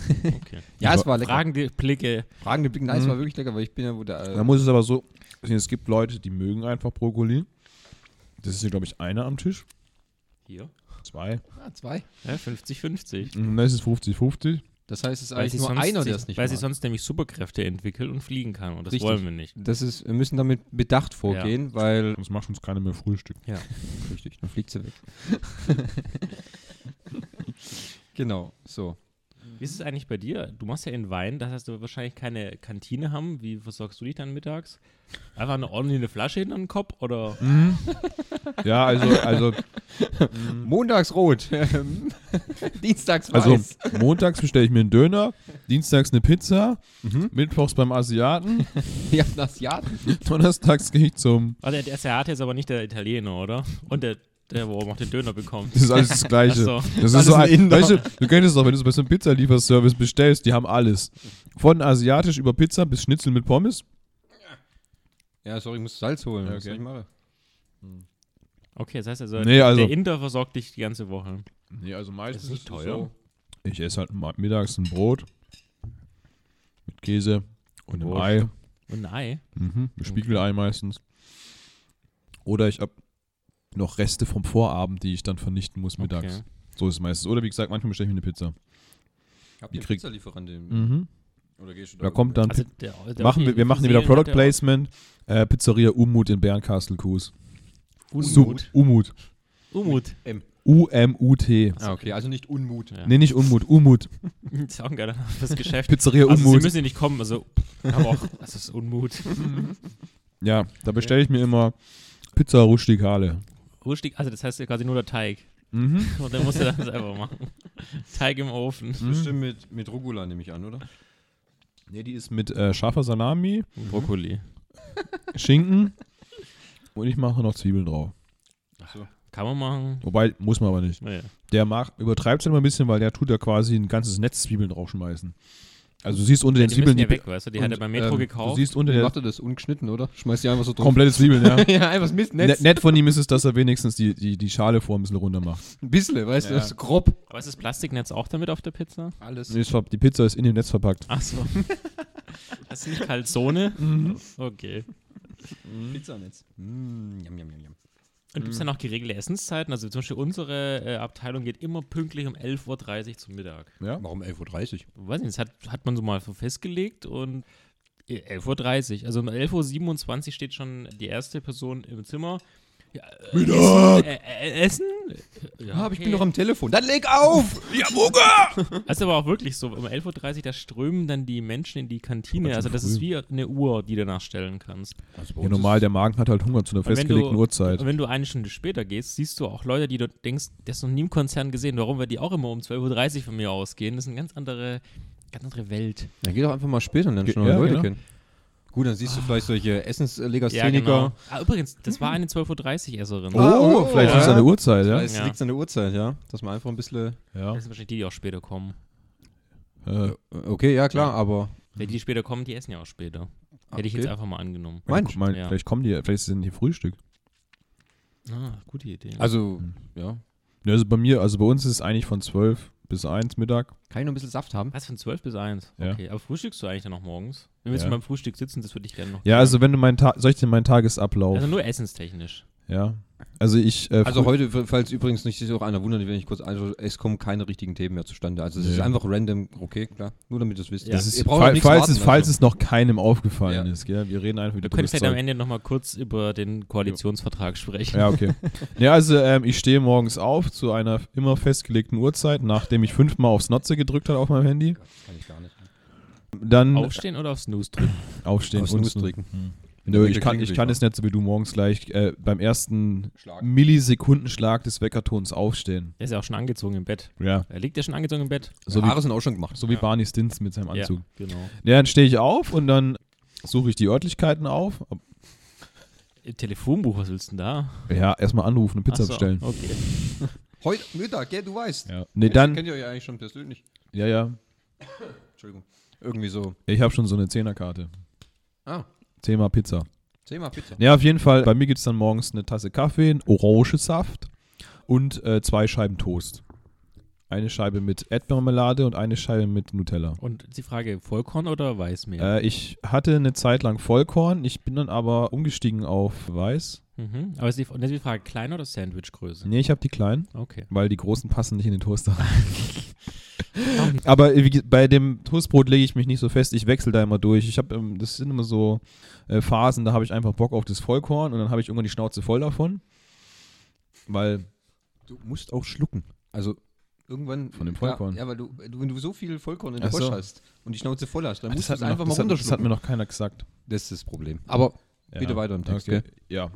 Okay. Ja, es war lecker. Fragende Blicke. Fragende Blick. Nein, es Mhm. war wirklich lecker, weil ich bin ja wo der. Da Äh, muss es aber so, es gibt Leute, die mögen einfach Brokkoli. Das ist hier, glaube ich, einer am Tisch. Hier. Zwei. ah, zwei. Ja, 50-50. Und das ist 50-50. Das heißt, es ist Weil, eigentlich nur sonst, einer, der es nicht weil mag. sie sonst nämlich Superkräfte entwickelt und fliegen kann. Und das Richtig. wollen wir nicht. Das ist, wir müssen damit bedacht vorgehen, weil. Sonst macht uns keiner mehr Frühstück. Richtig, dann fliegt sie weg. genau, so. Wie ist es eigentlich bei dir? Du machst ja in Wein, das heißt, du wirst wahrscheinlich keine Kantine haben. Wie versorgst du dich dann mittags? Einfach eine ordentliche Flasche hinter den Kopf oder? Ja, also, also, Montags rot, Dienstags also weiß. montags bestelle ich mir einen Döner, dienstags eine Pizza, Mhm. mittwochs beim Asiaten, Ja, Asiaten. donnerstags gehe ich zum. Also der Asiate ist aber nicht der Italiener, oder? Und der, der wo auch den Döner bekommt. Das ist alles das Gleiche. So. Das ist Alles so ein ein, weißt du, du kennst es doch, wenn du so bei so einem Pizzalieferservice bestellst, die haben alles. Von asiatisch über Pizza bis Schnitzel mit Pommes. Ja, sorry, ich muss Salz holen. Ja, Was okay. ich machen? Okay, das heißt also, Nee, also- der Inder versorgt dich die ganze Woche. Nee, also meistens Ist nicht ist es teuer. So, ich esse halt mittags ein Brot mit Käse und einem Wurst. Ei. Und ein Ei. Mhm, mit Spiegelei meistens. Oder ich habe noch Reste vom Vorabend, die ich dann vernichten muss mittags. Okay. So ist es meistens. Oder wie gesagt, manchmal bestelle ich mir eine Pizza. Habt Die ihr kriegt- Pizzalieferant? im- Mhm. Oder gehst du Da kommt dann Also der, der machen wir, wir machen wieder Seelen Product Placement. Äh, Pizzeria Umut in Bernkastel-Kues. Unmut. Umut. Umut. U-M-U-T. Ah, okay, also nicht Unmut. Ja. Nee, nicht Unmut, Umut. Das ist auch ein geiler Name fürs Geschäft. Pizzeria Also sie Umut. müssen ja nicht kommen, also aber auch, das ist Unmut. Ja, da bestelle ich mir immer Pizza Rustikale. Rustig, also das heißt ja quasi nur der Teig. Mhm. Und dann musst du das selber machen. Teig im Ofen. Bestimmt mit, mit Rugula, nehme ich an, oder? Nee, die ist mit äh, scharfer Salami, Brokkoli. Schinken und ich mache noch Zwiebeln drauf. Kann man machen. Wobei, muss man aber nicht. Naja. Der macht, übertreibt es immer ein bisschen, weil der tut da quasi ein ganzes Netz Zwiebeln draufschmeißen. Also du siehst unter den Die Zwiebeln die weg, weißt du? Die hat er Und, beim Metro ähm, Du gekauft. siehst unter der macht er das? Ungeschnitten, oder? Schmeißt die einfach so drauf. komplette Zwiebeln, ja. ja, einfach das Mistnetz. Net, nett von ihm ist es, dass er wenigstens die, die, die Schale vor ein bisschen runter macht. Ein bisschen, weißt du, Ja. das ist grob. Aber ist das Plastiknetz auch damit auf der Pizza? Alles. Nee, Die Pizza ist in dem Netz verpackt. Ach so. Das ist nicht Calzone? Mhm. Okay. Pizzanetz. Mm, yum, yum, yum, yum. Und gibt es dann auch geregelte Essenszeiten? Also zum Beispiel unsere äh, Abteilung geht immer pünktlich um 11.30 Uhr zum Mittag. Ja? Warum 11.30 Uhr? Weiß nicht, das hat, hat man so mal so festgelegt und äh, 11.30 Uhr. Also um 11.27 Uhr steht schon die erste Person im Zimmer. Ja, äh, Mittag! Essen? Äh, äh, Essen? Ja, aber ich bin noch am Telefon. Dann leg auf! Ja, Hunger! Das ist aber auch wirklich so. Um 11.30 Uhr, da strömen dann die Menschen in die Kantine. Also das früh. ist wie eine Uhr, die du nachstellen kannst. Also Ja, normal, der Magen hat halt Hunger zu einer festgelegten du- Uhrzeit. Und wenn du eine Stunde später gehst, siehst du auch Leute, die du denkst, das ist noch nie im Konzern gesehen. Warum wir die auch immer um 12.30 Uhr von mir ausgehen? Das ist eine ganz andere, ganz andere Welt. Dann geh doch einfach mal später und dann Ge- schon ja, Leute genau. kennen. Gut, dann siehst du vielleicht solche Essenslegastheniker. genau. Ah, übrigens, das war eine 12.30 Uhr Esserin. Oh, Ah, oh, vielleicht ja. ist es eine Uhrzeit, ja? Es Ja. liegt an der Uhrzeit, ja. Dass man einfach ein bisschen. Ja. Das sind wahrscheinlich die, die auch später kommen. Äh, Okay, ja klar, aber. Weil die, die später kommen, die essen ja auch später. Hätte ich Okay. jetzt einfach mal angenommen. Mein, Ja. Vielleicht kommen die, vielleicht sind die Frühstück. Ah, gute Idee. Also, ja. Ja, also bei mir, also bei uns ist es eigentlich von 12 bis 1 Mittag. Kann ich noch ein bisschen Saft haben? Was, von 12 bis 1? Ja. Okay, aber frühstückst du eigentlich dann noch morgens? Wenn wir jetzt Ja. beim Frühstück sitzen, das würde ich gerne noch. Ja, also wenn du meinen Tag, soll ich dir meinen Tagesablauf? Also nur essenstechnisch. Ja. Also ich, äh, Also heute, falls übrigens nicht sich auch einer wundert, wenn ich kurz, also es kommen keine richtigen Themen mehr zustande. Also es ist Nee. einfach random, okay, klar. Nur damit ihr es wisst. Ja. das ist, Ihr braucht fall, falls, warten, es, falls also. es noch keinem aufgefallen Ja. ist, gell? Wir reden einfach wieder Wir können vielleicht am. Ende nochmal kurz über den Koalitionsvertrag sprechen. Ja, okay. ja, also ähm, ich stehe morgens auf zu einer immer festgelegten Uhrzeit, nachdem ich fünfmal aufs Notze gedrückt habe auf meinem Handy. Das kann ich gar nicht. Dann Aufstehen oder auf Snooze drücken? aufstehen Aufs und Snooze drücken. Hm. Nö, ich kann, ich kann es nicht so wie du morgens gleich äh, beim ersten Schlag. Millisekundenschlag des Weckertons aufstehen. Der ist ja auch schon angezogen im Bett. Ja, Er liegt ja schon angezogen im Bett. so Haare wie, sind auch schon gemacht. so wie Ja. Barney Stints mit seinem Anzug. Ja, genau. Ja, dann stehe ich auf und dann suche ich die Örtlichkeiten auf. Im Telefonbuch, was willst du denn da? Ja, erstmal anrufen und Pizza so, bestellen. Okay. Heute Mittag, gell, du weißt. Ja. Nee, dann, Kennt ihr euch eigentlich schon persönlich? ja, ja. Entschuldigung. Irgendwie so. Ich habe schon so eine Zehnerkarte. Ah, Thema Pizza. Thema Pizza. Ja, auf jeden Fall. Bei mir gibt es dann morgens eine Tasse Kaffee, einen Orangensaft und äh, zwei Scheiben Toast. Eine Scheibe mit Erdbeermarmelade und eine Scheibe mit Nutella. Und die Frage, Vollkorn oder Weißmehl? Äh, ich hatte eine Zeit lang Vollkorn, ich bin dann aber umgestiegen auf Weiß. Mhm. Aber ist die, und jetzt die Frage, klein oder Sandwichgröße? Nee, ich habe die kleinen, Okay. weil die großen passen nicht in den Toaster. aber äh, wie, bei dem Toastbrot lege ich mich nicht so fest, ich wechsle da immer durch. Ich habe, ähm, das sind immer so äh, Phasen, da habe ich einfach Bock auf das Vollkorn und dann habe ich irgendwann die Schnauze voll davon. Weil Du musst auch schlucken. Also irgendwann. Von dem Ja, Vollkorn. Ja, weil du, du, wenn du so viel Vollkorn in der Bosch so. hast und die Schnauze voll hast, dann musst du es einfach noch, mal hat, das hat runterschlucken. mir noch keiner gesagt. Das ist das Problem. Aber bitte Ja. weiter im Text, Okay. gell? Ja.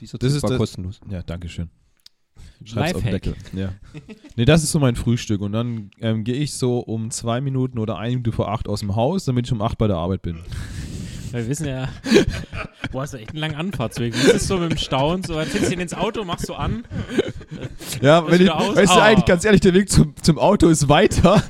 Dieser Das Tipp ist war das- kostenlos. Ja, danke schön. Schreib's auf den. Deckel. Ja. Nee, das ist so mein Frühstück. Und dann ähm, gehe ich so um zwei Minuten oder eine Minute vor acht aus dem Haus, damit ich um acht bei der Arbeit bin. Weil wir wissen ja, boah, hast du echt einen langen Anfahrtsweg. Ist das so mit dem Stau und so? Dann setzt du ihn ins Auto, machst du an. Ja, wenn ich, aus- weißt du Ah. eigentlich, ganz ehrlich, der Weg zum, zum Auto ist weiter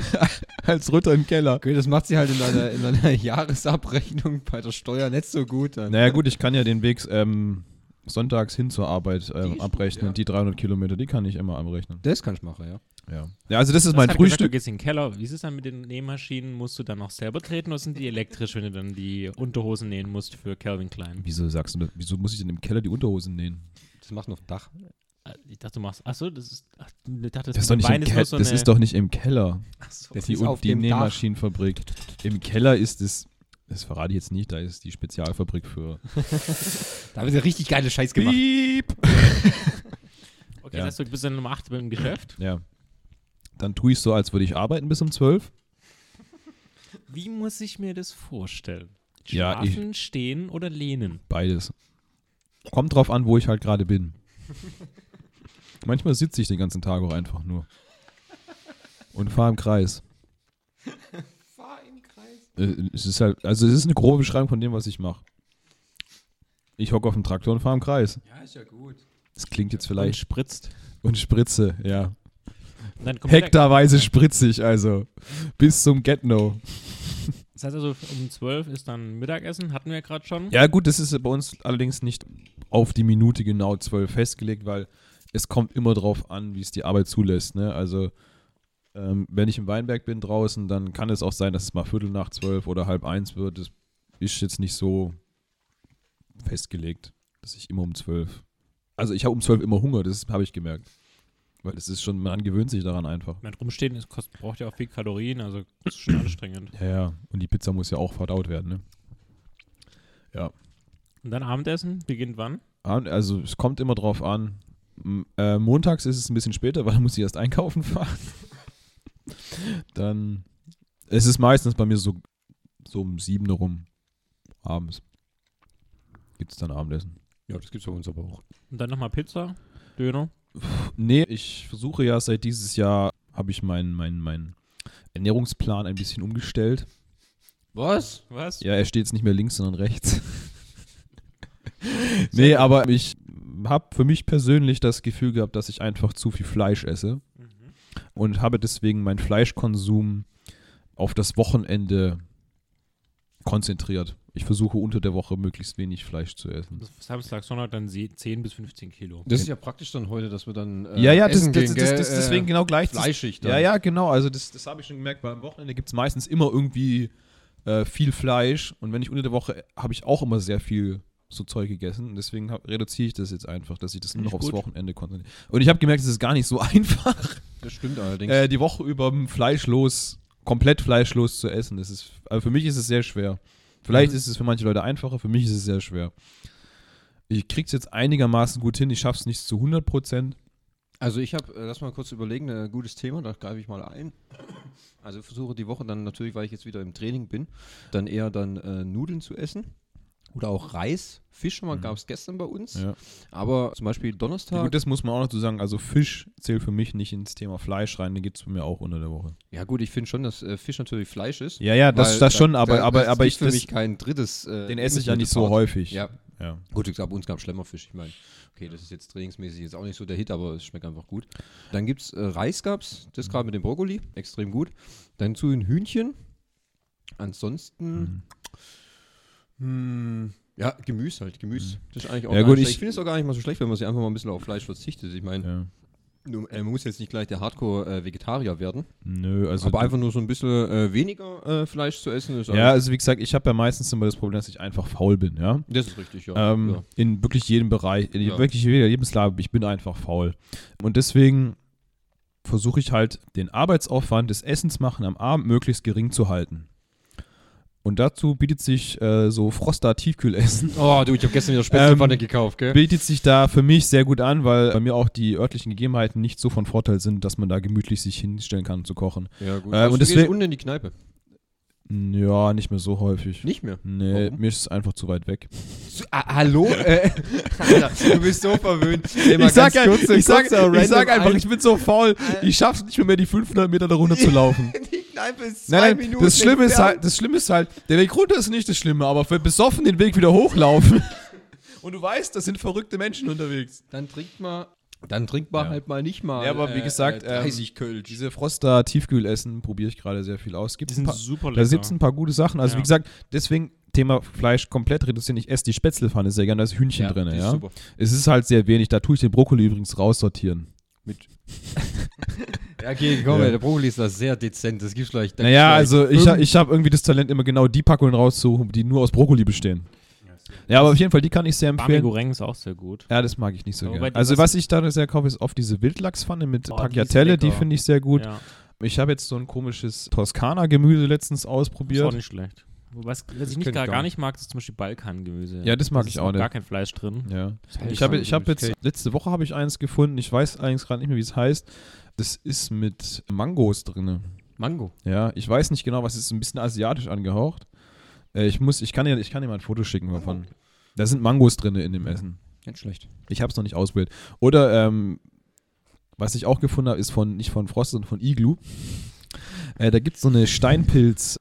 als runter im Keller. Okay, das macht sie halt in deiner, in deiner Jahresabrechnung bei der Steuer nicht so gut. Dann. Naja gut, ich kann ja den Weg ähm, sonntags hin zur Arbeit ähm, Die- abrechnen. ja. Die 300 Kilometer, die kann ich immer abrechnen. Das kann ich machen, ja. Ja, ja also das ist Du mein halt gesagt, du Frühstück. gehst in den Keller. Wie ist es dann mit den Nähmaschinen? Musst du dann noch selber treten oder sind die elektrisch, wenn du dann die Unterhosen nähen musst für Calvin Klein? Wieso sagst du das? Wieso muss ich denn im Keller die Unterhosen nähen? Das machst du auf dem Dach. Äh, Ich dachte, du machst. Achso, das ist. Ach, ich dachte, Das ist doch nicht, im, so das ist doch nicht im Keller. Das Die, ist auf die dem Dach. Nähmaschinenfabrik. Im Keller ist es Das verrate ich jetzt nicht, da ist die Spezialfabrik für. Da haben sie richtig geile Scheiß gemacht. Piep! Okay, Ja. das heißt, du bist dann um 8 im Geschäft. Ja. Dann tue ich so, als würde ich arbeiten bis um 12. Wie muss ich mir das vorstellen? Ja, ich- Schlafen, stehen oder lehnen? Beides. Kommt drauf an, wo ich halt gerade bin. Manchmal sitze ich den ganzen Tag auch einfach nur. Und fahre im Kreis. Fahr im Kreis. Äh, Es ist halt, also es ist eine grobe Beschreibung von dem, was ich mache. Ich hocke auf dem Traktor und fahre im Kreis. Ja, ist ja gut. Das klingt jetzt Und vielleicht. spritzt. Und spritze, ja. Und Hektarweise spritzig, also. Bis zum Get-No. Das heißt also, um 12 ist dann Mittagessen, hatten wir ja gerade schon. Ja, gut, das ist bei uns allerdings nicht auf die Minute genau 12 festgelegt, weil es kommt immer drauf an, wie es die Arbeit zulässt. Ne? Also, ähm, wenn ich im Weinberg bin draußen, dann kann es auch sein, dass es mal Viertel nach zwölf oder halb eins wird. Das ist jetzt nicht so festgelegt, dass ich immer um zwölf. Also, ich habe um zwölf immer Hunger, das habe ich gemerkt. Weil das ist schon, man gewöhnt sich daran einfach. Mein Rumstehen ist, kost, braucht ja auch viel Kalorien, also ist schon anstrengend. Ja, ja. Und die Pizza muss ja auch verdaut werden, ne? Und dann Abendessen beginnt wann? Also es kommt immer drauf an. Äh, montags ist es ein bisschen später, weil da muss ich erst einkaufen fahren. Dann es ist meistens bei mir so, so um sieben rum abends. Gibt es dann Abendessen. Ja, das gibt's bei uns aber auch. Und dann nochmal Pizza, Döner. Nee, ich versuche ja seit dieses Jahr, habe ich meinen mein, mein Ernährungsplan ein bisschen umgestellt. Was? Was? Ja, er steht jetzt nicht mehr links, sondern rechts. nee, aber ich habe für mich persönlich das Gefühl gehabt, dass ich einfach zu viel Fleisch esse. Und habe deswegen meinen Fleischkonsum auf das Wochenende konzentriert. Ich versuche unter der Woche möglichst wenig Fleisch zu essen. Das Samstag, Sonntag dann sie- 10 bis 15 Kilo. Das ist ja praktisch dann heute, dass wir dann äh, ja, ja, das, essen das, gehen, das, das, das Äh, deswegen genau gleich. Fleischig dann. Ja, ja, genau. Also das, das habe ich schon gemerkt, weil am Wochenende gibt es meistens immer irgendwie äh, viel Fleisch und wenn ich unter der Woche habe ich auch immer sehr viel so Zeug gegessen. Und deswegen hab, reduziere ich das jetzt einfach, dass ich das nur noch aufs gut. Wochenende konzentriere. Und ich habe gemerkt, es ist gar nicht so einfach, Das stimmt allerdings. äh, die Woche über fleischlos, komplett fleischlos zu essen. Das ist, also für mich ist es sehr schwer. Vielleicht Mhm. ist es für manche Leute einfacher, für mich ist es sehr schwer. Ich krieg's jetzt einigermaßen gut hin, ich schaff's nicht zu 100 Prozent. Also ich habe, äh, lass mal kurz überlegen, ein gutes Thema, da greife ich mal ein. Also versuche die Woche dann natürlich, weil ich jetzt wieder im Training bin, dann eher dann äh, Nudeln zu essen. Oder auch Reis. Fisch Mhm. gab es gestern bei uns. Ja. Aber zum Beispiel Ja, Donnerstag. gut, das muss man auch noch dazu sagen. Also Fisch zählt für mich nicht ins Thema Fleisch rein, den gibt es bei mir auch unter der Woche. Ja gut, ich finde schon, dass äh, Fisch natürlich Fleisch ist. Ja, ja, das, das da- schon, aber, da- aber, das aber ich, für das, mich kein drittes. Äh, den esse ich ja nicht so Lebensmittelpart. häufig. Ja, Ja. gut, ich glaube, uns gab Schlemmerfisch. Ich meine, okay, das ist jetzt trainingsmäßig jetzt auch nicht so der Hit, aber es schmeckt einfach gut. Dann gibt es äh, Reis, gab's, das gerade mit dem Brokkoli, extrem gut. Dann zu ein Hühnchen. Ansonsten, Mhm. Hm, ja, Gemüse halt, Gemüse. Das ist eigentlich auch Ja, gut, nicht ich- schlecht. Ich finde es auch gar nicht mal so schlecht, wenn man sich einfach mal ein bisschen auf Fleisch verzichtet. Ich meine, ja. äh, man muss jetzt nicht gleich der Hardcore-Vegetarier werden, Nö, also. aber einfach nur so ein bisschen äh, weniger äh, Fleisch zu essen ist ja, also wie gesagt, ich habe ja meistens immer das Problem, dass ich einfach faul bin, ja. das ist richtig, ja. Ähm, ja. In wirklich jedem Bereich, in Ja. wirklich jeder Lebenslage, ich bin einfach faul. Und deswegen versuche ich halt, den Arbeitsaufwand des Essens machen am Abend möglichst gering zu halten. Und dazu bietet sich äh, so Froster Tiefkühlessen Oh, du, ich habe gestern wieder Spätzlepfanne Ähm, gekauft, gell? bietet sich da für mich sehr gut an, weil bei mir auch die örtlichen Gegebenheiten nicht so von Vorteil sind, dass man da gemütlich sich hinstellen kann zu kochen. Ja, gut. Äh, Also und du gehst deswegen- unten in die Kneipe. Ja, nicht mehr so häufig. Nicht mehr. Nee, Warum? mir ist es einfach zu weit weg. Ah, hallo? äh, Alter, du bist so verwöhnt. Ich sag, kurze- ich, sag, ich sag einfach, ein- ich bin so faul, ich schaff's nicht mehr, mehr die 500 Meter da runter zu laufen. Kneipe ist zwei Nein, nein, Minuten das Schlimme, ist halt, das Schlimme ist halt, der Weg runter ist nicht das Schlimme, aber für besoffen den Weg wieder hochlaufen. Und du weißt, da sind verrückte Menschen unterwegs. Dann trinkt man, dann trinkt man Ja. halt mal nicht mal Ja, aber wie äh, gesagt, äh, 30 ähm, Kölsch. Diese Froster Tiefkühlessen probiere ich gerade sehr viel aus. Gibt Die sind paar, super da lecker. gibt es ein paar gute Sachen. Also Ja. wie gesagt, deswegen Thema Fleisch komplett reduzieren. Ich esse die Spätzlepfanne sehr gerne, da ist Hühnchen drin. die ist Ja? super. Es ist halt sehr wenig. Da tue ich den Brokkoli übrigens raussortieren. Ja, okay, komm, Ja. der Brokkoli ist da sehr dezent. Das gibt's vielleicht. Naja, also ich, ha- ich habe irgendwie das Talent, immer genau die Packungen rauszusuchen, die nur aus Brokkoli bestehen. Ja, aber auf jeden Fall, die kann ich sehr empfehlen. Goreng ist auch sehr gut. Ja, das mag ich nicht so gerne. die- Also was- was ich da sehr kaufe, ist oft diese Wildlachspfanne mit Oh, die Tagliatelle, die lecker. finde ich sehr gut. Ja, Ich habe jetzt so ein komisches Toskana-Gemüse letztens ist auch ausprobiert. nicht schlecht. Was, was ich nicht gar, gar nicht mag, ist zum Beispiel Balkangemüse. Ja, das mag Da ich ist auch nicht. gar kein Fleisch drin. Ja. Ich habe ich hab jetzt, letzte Woche habe ich eins gefunden, ich weiß allerdings gerade nicht mehr, wie es heißt. Das ist mit Mangos drin. Mango. Ja, ich weiß nicht genau, was ist, ein bisschen asiatisch angehaucht. Äh, ich muss, ich kann dir, ich kann dir mal ein Foto schicken davon. Da sind Mangos drin in dem Essen. Nicht schlecht. Ich habe es noch nicht ausprobiert. Oder ähm, was ich auch gefunden habe, ist von nicht von Frost, sondern von Iglu. Äh, da gibt es so eine Steinpilz.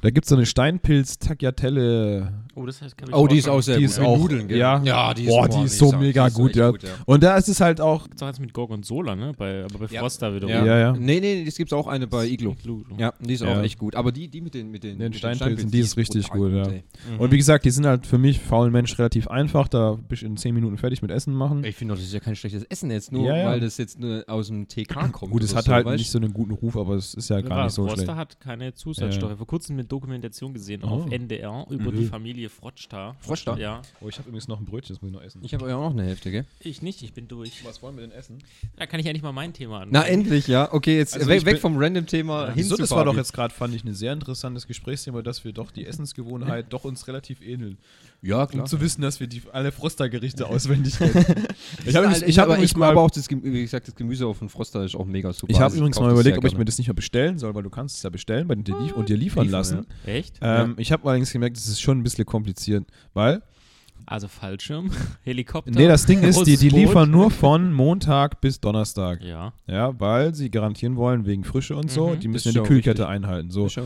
Da gibt es so eine Steinpilz-Tagliatelle. Oh, das heißt, kann ich Oh, die ist auch sehr Die gut. ist Mit auch- Nudeln, gell? ja. ja die ist, Boah, die ist so mega die ist gut, ja. gut, ja. Und da ist es halt auch. Gibt's auch eins mit Gorgonzola, ne? Bei, aber bei Ja. Froster wiederum. Ja. Ja, ja. Nee, nee, es gibt auch eine bei Iglo. Iglu. Ja, die ist Ja. auch echt gut. Aber die, die mit den, mit den, Den Steinpilzen, die ist richtig gut, ja. ey. Und wie gesagt, die sind halt für mich, faulen Mensch, relativ einfach. Da bist du in 10 Minuten fertig mit Essen machen. Ich finde doch, das ist ja kein schlechtes Essen jetzt, nur weil das jetzt nur aus dem TK kommt. Gut, es hat halt nicht so einen guten Ruf, aber es ist ja gar nicht so schlecht. hat keine Zusatzstoffe. Vor kurzem eine Dokumentation gesehen Oh. auf NDR über Mhm. die Familie Frotstar. Frotstar? Ja. Oh, ich habe übrigens noch ein Brötchen, das muss ich noch essen. Ich habe ja auch noch eine Hälfte, gell? Ich nicht, ich bin durch. Was wollen wir denn essen? Da kann ich endlich mal mein Thema an. Na, endlich, ja. Okay, jetzt Also weg, weg vom Random-Thema hin Wieso, zu das war doch jetzt gerade, fand ich, ein sehr interessantes Gesprächsthema, dass wir doch die Essensgewohnheit doch uns relativ ähneln. Ja, Um zu wissen, dass wir die alle Froster-Gerichte auswendig kennen. ich habe ich hab aber ich mal, aber auch das, wie gesagt, das Gemüse von Froster ist auch mega super. ich habe Also übrigens mal überlegt, ob ich mir das nicht mal bestellen soll, weil du kannst es ja bestellen bei dir und dir liefern Liefern, lassen. Echt? Ähm, Ich habe allerdings gemerkt, das ist schon ein bisschen kompliziert, weil Also Fallschirm, Helikopter. nee, das Ding ist, die, die liefern nur von Montag bis Donnerstag. Ja. Ja, weil sie garantieren wollen wegen Frische und so, Mhm. die müssen ja die Kühlkette richtig. einhalten. So. Okay.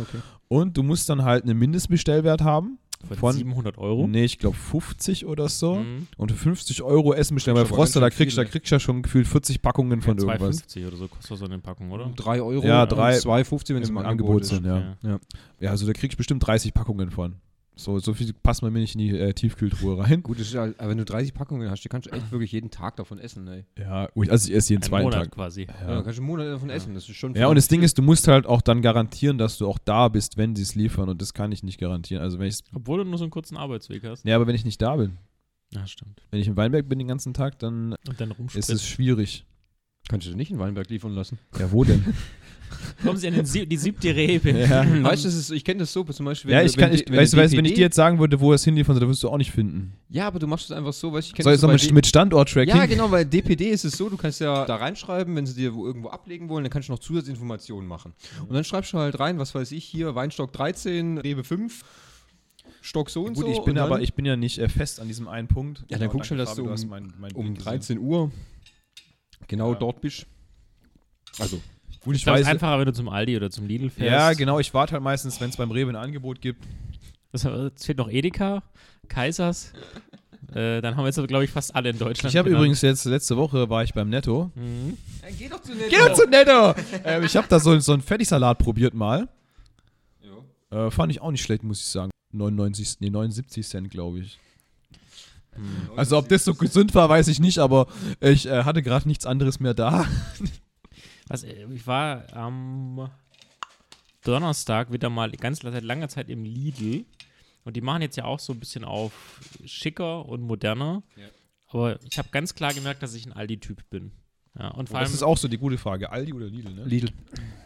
Und du musst dann halt einen Mindestbestellwert haben. Von, Von- 700 Euro. Nee, ich glaube 50 oder so. Mhm. Und für 50 Euro Essen bestellen. Bei Froster, da kriegst, da viele. kriegst du ja schon gefühlt 40 Packungen von Ja, irgendwas. 2,50 oder so kostet so eine Packung, oder? Um 3 Euro Ja, und drei 2,50, wenn es Im im Angebot ist. sind, ja. Ja. Ja, also da kriegst du bestimmt 30 Packungen von. So, so viel passt man mir nicht in die äh, Tiefkühltruhe rein. Gut, ist aber wenn du 30 Packungen hast, die kannst du echt wirklich jeden Tag davon essen, ey. Ja, gut, also ich esse jeden zweiten Monat Tag. quasi. Ja. Ja. kannst du einen Monat davon essen, das ist schon ja, und das Ding ist, du musst halt auch dann garantieren, dass du auch da bist, wenn sie es liefern. Und das kann ich nicht garantieren. Also wenn ich Obwohl du nur so einen kurzen Arbeitsweg hast. Ja, aber wenn ich nicht da bin, Ja, stimmt. wenn ich in Weinberg bin den ganzen Tag, dann Und dann ist es schwierig. Kannst du nicht in Weinberg liefern lassen. Ja, wo denn? Kommen sie an den sieb die siebte Rebe. ja. Weißt du, das ist, ich kenne das so, zum Beispiel. Ja, wenn ich du- kann, wenn ich, weißt du, wenn weißt, wenn ich dir jetzt sagen würde, wo es hinliefern soll, dann wirst du auch nicht finden. Ja, aber du machst es einfach so, weißt du, ich kenne Soll das ich so so mit, mit Standort-Tracking? Ja, genau, weil DPD ist es so, du kannst ja da reinschreiben, wenn sie dir wo irgendwo ablegen wollen, dann kannst du noch Zusatzinformationen machen. Und dann schreibst du halt rein, was weiß ich, hier Weinstock 13, Rebe 5, Stock so und Gut, so. ich bin und dann aber ich bin ja nicht äh, fest an diesem einen Punkt. Ja, dann Genau, guckst du danke, halt, dass du um- mein, mein um Bild gesehen. 13 Uhr genau Ja. dort bist. Also, Gut, Ich ich es weiß. ist einfacher, wenn du zum Aldi oder zum Lidl fährst. Ja, genau, ich warte halt meistens, wenn es beim Rewe ein Angebot gibt. Das, es fehlt noch Edeka, Kaisers. äh, dann haben wir jetzt, glaube ich, fast alle in Deutschland. Ich habe übrigens jetzt, letzte Woche war ich beim Netto. Mhm. geh doch zu Geh doch zu Netto! ähm, ich habe da so, so einen Fertigsalat probiert mal. Äh, fand ich auch nicht schlecht, muss ich sagen. 99, nee, 79 Cent, glaube ich. Also ob das so gesund war, weiß ich nicht, aber ich äh, hatte gerade nichts anderes mehr da. Was, äh, ich war am Donnerstag wieder mal ganz seit langer Zeit im Lidl. Und die machen jetzt ja auch so ein bisschen auf schicker und moderner. Ja. Aber ich habe ganz klar gemerkt, dass ich ein Aldi-Typ bin. Ja, und vor allem, Das ist auch so die gute Frage. Aldi oder Lidl, ne? Lidl.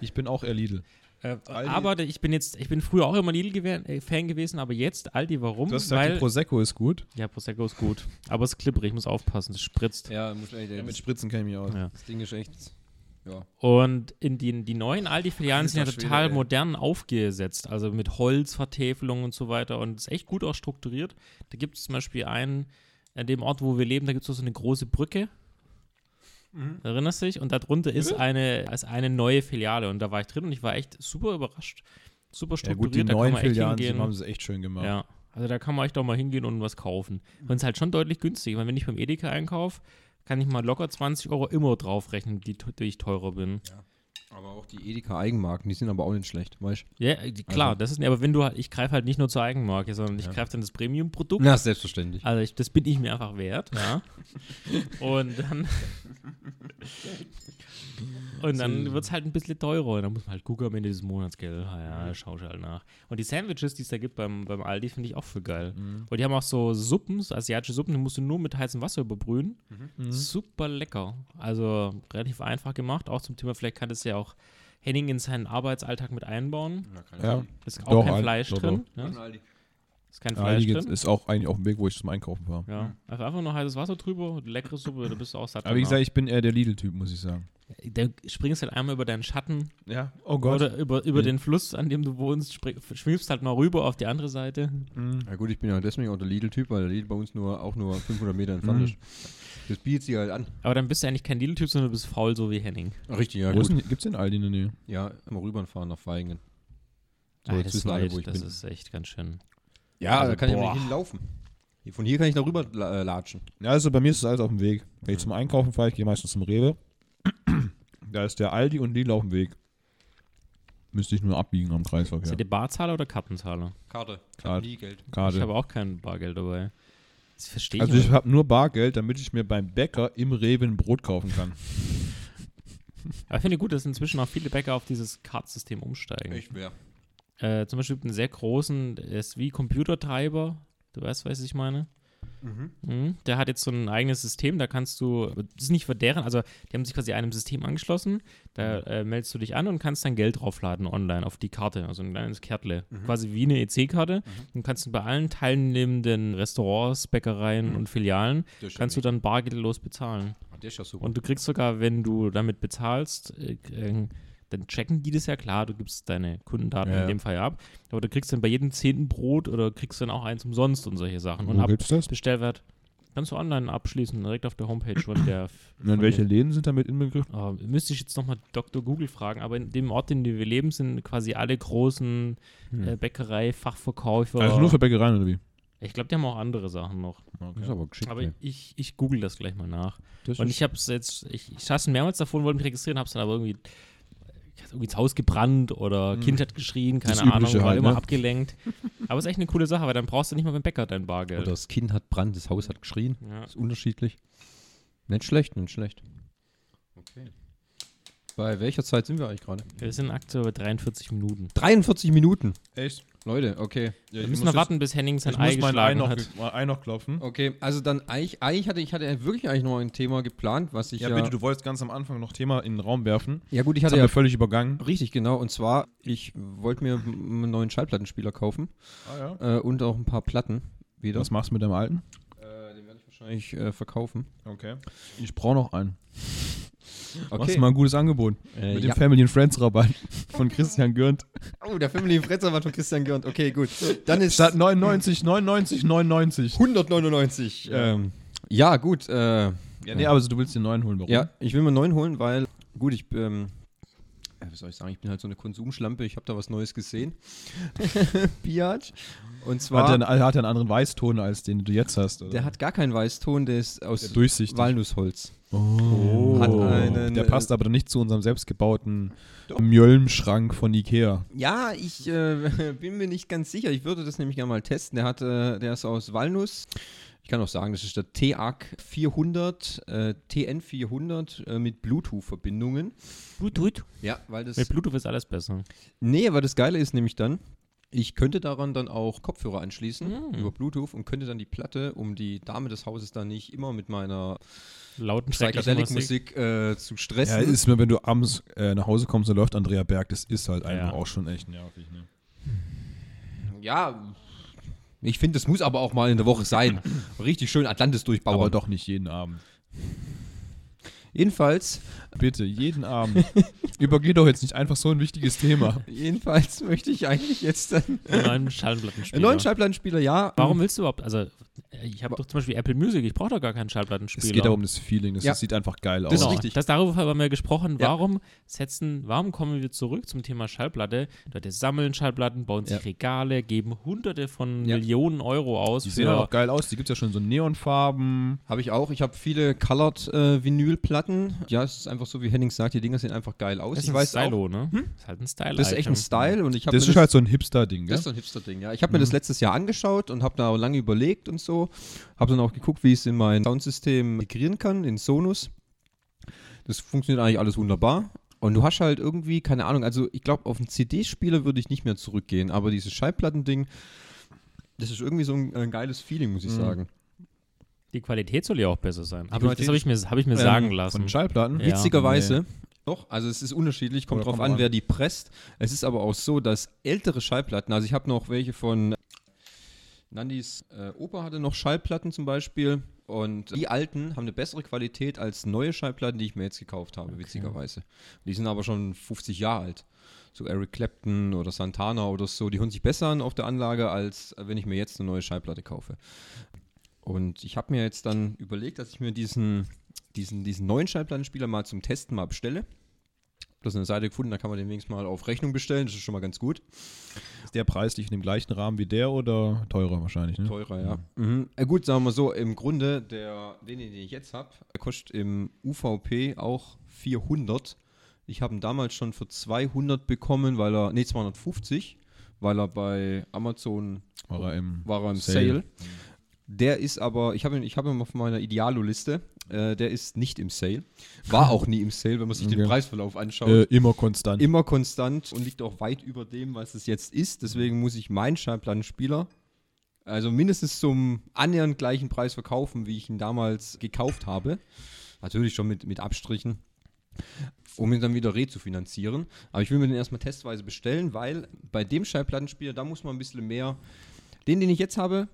Ich bin auch eher Lidl. äh, aber ich bin jetzt, ich bin früher auch immer Lidl-Fan äh, gewesen, aber jetzt Aldi, warum? Du hast gesagt, Weil, Prosecco ist gut. ja, Prosecco ist gut. Aber es ist klipperig, ich muss aufpassen, es spritzt. Ja, muss echt, Ja, mit Spritzen kenne ich mich aus. Ja. das Ding ist echt. Ja. Und in den, die neuen Aldi-Filialen sind ja total ey. modern aufgesetzt, also mit Holzvertäfelung und so weiter und ist echt gut auch strukturiert. Da gibt es zum Beispiel einen, an dem Ort, wo wir leben, da gibt es so eine große Brücke. Mhm. Erinnerst du dich? Und darunter ist eine, ist eine neue Filiale und da war ich drin und ich war echt super überrascht. Super Ja gut, die strukturiert, da kann neuen man echt Filialen hingehen. haben sie echt schön gemacht. Ja, also da kann man echt auch mal hingehen und was kaufen. Und es ist halt schon deutlich günstiger. Weil wenn ich beim Edeka einkaufe, kann ich mal locker 20 Euro immer draufrechnen, die, die ich teurer bin. Aber auch die Edeka Eigenmarken, die sind aber auch nicht schlecht, weißt Ja, äh, die- klar, Also- das ist, aber wenn du halt, ich greife halt nicht nur zur Eigenmarke, sondern ich Ja. greife dann das Premium-Produkt. Na, selbstverständlich. Also ich, das bin ich mir einfach wert, ja. und dann und dann wird es halt ein bisschen teurer. Und dann muss man halt gucken am Ende des Monats, gell. Ah, ja, schau ich halt nach. Und die Sandwiches, die es da gibt beim, beim Aldi, finde ich auch voll geil. Mhm. Und die haben auch so Suppen, so asiatische Suppen, die musst du nur mit heißem Wasser überbrühen. Mhm. Super lecker. Also relativ einfach gemacht. Auch zum Thema, vielleicht kann das ja auch Henning in seinen Arbeitsalltag mit einbauen. Ja. Ist auch Doch, kein Fleisch doch, drin. Ne? Ist kein Fleisch Aldi drin. ist auch eigentlich auf dem Weg, wo ich zum Einkaufen fahre. Ja, einfach einfach nur heißes Wasser drüber, leckere Suppe, da bist du auch satt. Aber wie gesagt, ich bin eher der Lidl-Typ, muss ich sagen. Da springst halt einmal über deinen Schatten Ja, oh oder über, über Ja. den Fluss, an dem du wohnst, spring, schwimmst halt mal rüber auf die andere Seite. Mhm. Ja gut, ich bin ja deswegen auch der Lidl-Typ, weil der Lidl bei uns nur auch nur 500 Meter entfernt Mhm. ist. Das bietet sich halt an. Aber dann bist du eigentlich kein Lidl-Typ, sondern du bist faul, so wie Henning. Richtig, ja Wo ist gut. denn, gibt's denn Aldi in der Nähe? Ja, immer rüberfahren nach Feingen. So, Ah, das alle, weit, wo ich das bin. ist echt ganz schön. Ja, Also, da kann ich boah. nicht hinlaufen. Von hier kann ich da rüber äh, latschen. Ja, also bei mir ist es alles auf dem Weg. Wenn ich zum Einkaufen fahre, ich gehe meistens zum Rewe. Da ist der Aldi und Lidl auf dem Weg. Müsste ich nur abbiegen am Kreisverkehr. Seid ihr Barzahler oder Kartenzahler? Karte. Ich Karte. hab nie Geld. Ich habe auch kein Bargeld dabei. Das verstehe Also ich ich habe nur Bargeld, damit ich mir beim Bäcker im Rewe ein Brot kaufen kann. Aber ich finde gut, dass inzwischen auch viele Bäcker auf dieses Kartsystem umsteigen. Ich wäre. Äh, zum Beispiel einen sehr großen, der ist wie Computertreiber. Du weißt, was ich meine? Mhm. Der hat jetzt so ein eigenes System, da kannst du, das ist nicht für deren, also die haben sich quasi einem System angeschlossen, da äh, meldest du dich an und kannst dann Geld draufladen online auf die Karte, also ein kleines Kärtle, quasi wie eine EC-Karte und kannst du bei allen teilnehmenden Restaurants, Bäckereien und Filialen, kannst du dann bargeldlos bezahlen. Ah. Und du kriegst sogar, wenn du damit bezahlst, äh, äh, dann checken die das ja klar, du gibst deine Kundendaten Ja, in dem Fall ab, aber du kriegst dann bei jedem zehnten Brot oder kriegst dann auch eins umsonst und solche Sachen. Und Wo ab gibt's das? Bestellwert kannst du online abschließen, direkt auf der Homepage von der. Und von welche der- Läden sind damit inbegriffen? Oh, müsste ich jetzt nochmal Dr. Google fragen, aber in dem Ort, in dem wir leben, sind quasi alle großen äh, Bäckerei, Fachverkäufer. Also nur für Bäckereien oder wie? ich glaube, die haben auch andere Sachen noch. Das ist aber geschickt. Aber ey. ich, ich google das gleich mal nach. Das Und ich habe es jetzt, ich, ich saß mehrmals davor und wollte mich registrieren, habe es dann aber irgendwie, irgendwie ins Haus gebrannt oder Kind hat geschrien, keine Das Ahnung, war halt, immer ne? abgelenkt. aber es ist echt eine coole Sache, weil dann brauchst du nicht mal beim Bäcker dein Bargeld. Oder das Kind hat Brand, das Haus hat geschrien. ja. Ist unterschiedlich. Nicht schlecht, nicht schlecht. Okay. Bei welcher Zeit sind wir eigentlich gerade? Wir sind aktuell bei 43 Minuten. 43 Minuten. Echt? Leute, okay. Wir müssen noch warten, bis Henning sein Ich Ei muss mein Ei geschlagen noch, hat. mein Ei noch klopfen. Okay, also dann eigentlich, eigentlich hatte ich hatte wirklich eigentlich noch ein Thema geplant, was ich Ja, ja. bitte, du wolltest ganz am Anfang noch Thema in den Raum werfen. ja gut, ich Das hatte haben ja völlig übergangen. richtig genau. Und zwar, ich wollte mir einen neuen Schallplattenspieler kaufen Ah, ja. äh, und auch ein paar Platten wieder. Was machst du mit deinem alten? Äh, den werde ich wahrscheinlich äh, verkaufen. Okay. Ich brauche noch einen. Okay. Machst du mal ein gutes Angebot. Äh, mit dem ja. Family and Friends Rabatt von Christian Gürnt. Oh, der Family Fretzer war von Christian Görnt. Okay, gut. Dann ist Statt 99, 99, 99. 199. Ähm, ja, gut. Äh, Ja, nee, aber du willst den neuen holen. Warum? Ja, ich will mir einen neuen holen, weil, gut, ich, ähm, was soll ich sagen, ich bin halt so eine Konsumschlampe, ich habe da was Neues gesehen. Biatch. Und zwar, Hat er, einen, hat er einen anderen Weißton als den du jetzt hast? Oder? der hat gar keinen Weißton, der ist aus Der. Walnussholz. Oh. Hat einen, der äh, passt aber nicht zu unserem selbstgebauten Mjölmschrank von Ikea. Ja, ich äh, bin mir nicht ganz sicher. Ich würde das nämlich gerne mal testen. Der, hat, äh, der ist aus Walnuss. Ich kann auch sagen, das ist der TAC 400, äh, TN 400 äh, mit Bluetooth-Verbindungen. Bluetooth. Ja, weil das. Mit Bluetooth ist alles besser. Nee, aber das Geile ist nämlich dann, ich könnte daran dann auch Kopfhörer anschließen Mm. über Bluetooth und könnte dann die Platte, um die Dame des Hauses dann nicht immer mit meiner Lauten schrecklichen Musik. Psychedelic-Musik äh, zu stressen. Ja, ist mir, wenn du abends äh, nach Hause kommst und läuft Andrea Berg, das ist halt einfach Ja. auch schon echt nervig. Ne? Ja, ich finde, das muss aber auch mal in der Woche sein. Richtig schön Atlantis durchbauen. Aber doch nicht jeden Abend. Jedenfalls, Bitte, jeden Abend. Übergeh doch jetzt nicht einfach so ein wichtiges Thema. jedenfalls möchte ich eigentlich jetzt dann Einen neuen Schallplattenspieler. einen neuen Schallplattenspieler, ja. Warum willst du überhaupt, also äh, ich habe doch zum Beispiel Apple Music, ich brauche doch gar keinen Schallplattenspieler. Es geht auch um das Feeling, das, Ja. das sieht einfach geil Das aus. ist Genau, richtig. Das darüber haben wir gesprochen. Ja. Warum setzen, warum kommen wir zurück zum Thema Schallplatte? Leute sammeln Schallplatten, bauen sich Ja. Regale, geben hunderte von Ja. Millionen Euro aus Die sehen auch geil aus. Die gibt es ja schon so in Neonfarben. Habe ich auch. Ich habe viele Colored äh, Vinylplatten. Ja, es ist einfach so, wie Henning sagt, die Dinger sehen einfach geil aus. Das ist ich ein weiß auch, Stylo, ne? Das ist halt ein Style. das ist echt ein Style und ich habe Das mir ist halt so ein Hipster-Ding, Das ist so ein Hipster-Ding, ja. Ich habe mir das letztes Jahr angeschaut und habe da lange überlegt und so. Habe dann auch geguckt, wie ich es in mein Soundsystem migrieren kann, in Sonus. Das funktioniert eigentlich alles wunderbar. Und du hast halt irgendwie, keine Ahnung, also ich glaube, auf einen CD-Spieler würde ich nicht mehr zurückgehen, aber dieses Schallplattending, das ist irgendwie so ein, ein geiles Feeling, muss ich Mhm. sagen. Die Qualität soll ja auch besser sein. Aber das habe ich mir, hab ich mir Ähm, sagen Von lassen. Schallplatten. Ja. Witzigerweise, Doch, also es ist unterschiedlich, kommt Oder drauf kommt an, an. wer die presst. Es ist aber auch so, dass ältere Schallplatten, also ich habe noch welche von Nandis äh, Opa hatte noch Schallplatten zum Beispiel und die alten haben eine bessere Qualität als neue Schallplatten, die ich mir jetzt gekauft habe, witzigerweise. Die sind aber schon 50 Jahre alt. So Eric Clapton oder Santana oder so, die hören sich besser an auf der Anlage, als wenn ich mir jetzt eine neue Schallplatte kaufe. Und ich habe mir jetzt dann überlegt, dass ich mir diesen, diesen, diesen neuen Schallplattenspieler mal zum Testen mal bestelle. Das ist eine Seite gefunden, da kann man den wenigstens mal auf Rechnung bestellen, das ist schon mal ganz gut. Ist der preislich in dem gleichen Rahmen wie der oder teurer wahrscheinlich? Ne? Teurer, ja. Mhm. Äh, gut, sagen wir so, im Grunde, der, den, den ich jetzt habe, kostet im UVP auch 400. Ich habe ihn damals schon für 200 bekommen, weil er, nee, 250, weil er bei Amazon War er im war er im Sale. Sale. Der ist aber, ich habe ihn, ich hab ihn auf meiner Idealo-Liste, äh, der ist nicht im Sale. War auch nie im Sale, wenn man sich den Okay. Preisverlauf anschaut. äh, immer konstant. Immer konstant und liegt auch weit über dem, was es jetzt ist. Deswegen muss ich meinen Schallplattenspieler also mindestens zum annähernd gleichen Preis verkaufen, wie ich ihn damals gekauft habe. Natürlich schon mit, mit Abstrichen, um ihn dann wieder rezufinanzieren. Aber ich will mir den erstmal testweise bestellen, weil bei dem Schallplattenspieler, da muss man ein bisschen mehr. Den, den ich jetzt habe,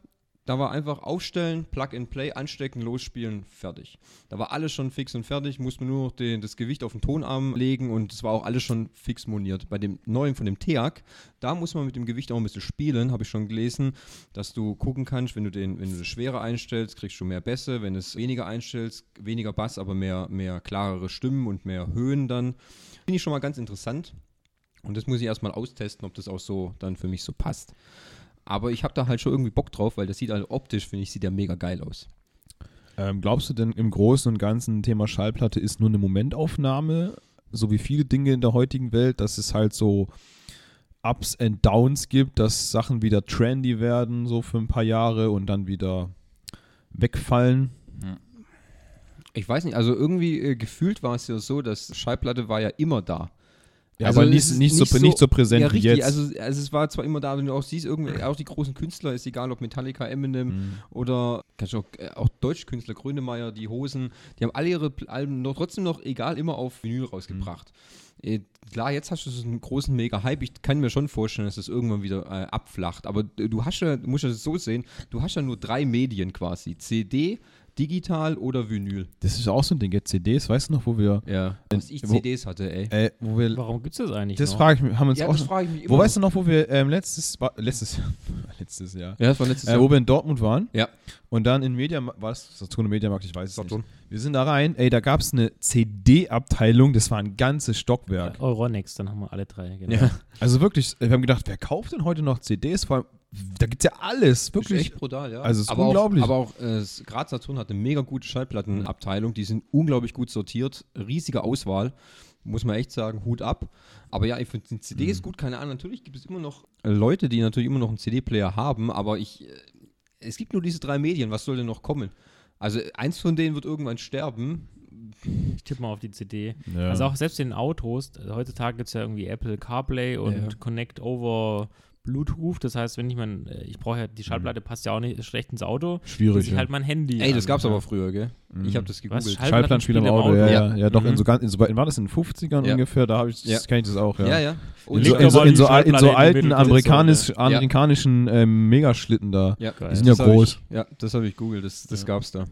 da war einfach aufstellen, Plug and Play, anstecken, losspielen, fertig. Da war alles schon fix und fertig, musste nur noch den, das Gewicht auf den Tonarm legen und es war auch alles schon fix moniert. Bei dem neuen von dem TEAC, da muss man mit dem Gewicht auch ein bisschen spielen, habe ich schon gelesen, dass du gucken kannst, wenn du den, wenn du das schwerer einstellst, kriegst du mehr Bässe, wenn du es weniger einstellst, weniger Bass, aber mehr, mehr klarere Stimmen und mehr Höhen dann. Finde ich schon mal ganz interessant. Und das muss ich erstmal austesten, ob das auch so dann für mich so passt. Aber ich habe da halt schon irgendwie Bock drauf, weil das sieht halt optisch, finde ich, sieht ja mega geil aus. Ähm, glaubst du denn im Großen und Ganzen Thema Schallplatte ist nur eine Momentaufnahme, so wie viele Dinge in der heutigen Welt, dass es halt so Ups and Downs gibt, dass Sachen wieder trendy werden, so für ein paar Jahre und dann wieder wegfallen? Ich weiß nicht, also irgendwie äh, gefühlt war es ja so, dass Schallplatte war ja immer da. Ja, Also aber nicht, nicht, so, nicht so- nicht so präsent ja, wie richtig. jetzt. Also, also es war zwar immer da, wenn du auch siehst, irgendwie, auch die großen Künstler, ist egal ob Metallica, Eminem Mhm. oder kannst auch, äh, auch Deutschkünstler, Grönemeyer, die Hosen, die haben alle ihre Alben noch, trotzdem noch, egal, immer auf Vinyl rausgebracht. Äh, klar, jetzt hast du so einen großen Mega-Hype. Ich kann mir schon vorstellen, dass das irgendwann wieder äh, abflacht. Aber du hast ja, du musst das so sehen, du hast ja nur drei Medien quasi. CD, digital oder Vinyl. das ist auch so ein Ding. Jetzt CDs, weißt du noch, wo wir. Ja. Was ich wo- CDs hatte, ey. Äh, wo wir Warum gibt es das eigentlich das frage ich mich, haben wir uns Ja, auch das frage ich mich Wo immer weißt du noch, wo wir ähm, letztes, letztes, letztes Jahr, Ja, das war letztes äh, Jahr. wo wir in Dortmund waren Ja. und dann in Media, war es Saturn Mediamarkt, ich weiß es Saturn. nicht. Wir sind da rein, ey, da gab es eine CD-Abteilung, das war ein ganzes Stockwerk. Äh, Euronext, dann haben wir alle drei. Genau. Ja. Also wirklich, wir haben gedacht, wer kauft denn heute noch CDs? Vor allem, da gibt es ja alles, Ist wirklich. echt brutal, ja. Also es ist aber unglaublich. Auch, aber auch äh, Graz Saturn hat eine mega gute Schallplattenabteilung. Die sind unglaublich gut sortiert. Riesige Auswahl. Muss man echt sagen, Hut ab. Aber ja, ich finde die CD Mhm. ist gut, keine Ahnung. Natürlich gibt es immer noch Leute, die natürlich immer noch einen CD-Player haben, aber ich, äh, es gibt nur diese drei Medien. Was soll denn noch kommen? Also eins von denen wird irgendwann sterben. Ich tippe mal auf die CD. Ja. Also auch selbst in den Autos, heutzutage gibt es ja irgendwie Apple CarPlay und Ja. Connect over Bluetooth. Das heißt, wenn ich mein, äh, ich brauche ja, die Schallplatte passt ja auch nicht schlecht ins Auto. Schwierig. Muss ich ja. halt mein Handy. Ey, das an- gab's ja. aber früher, gell? Ich habe das Was? gegoogelt. Schall- Schallplattenspieler im Auto, ja, ja, ja. ja, doch, in Mhm. so ganz, in so, war das in den 50ern Ja. ungefähr? Da habe ich, Ja. das kenne ich das auch, ja. ja, ja. In so, in so, in so, in so in alten amerikanisch, so, amerikanischen ähm, Megaschlitten da. Ja, Geil. Die sind ja das groß. Ich, ja, das habe ich googelt, das, das Ja. gab's da.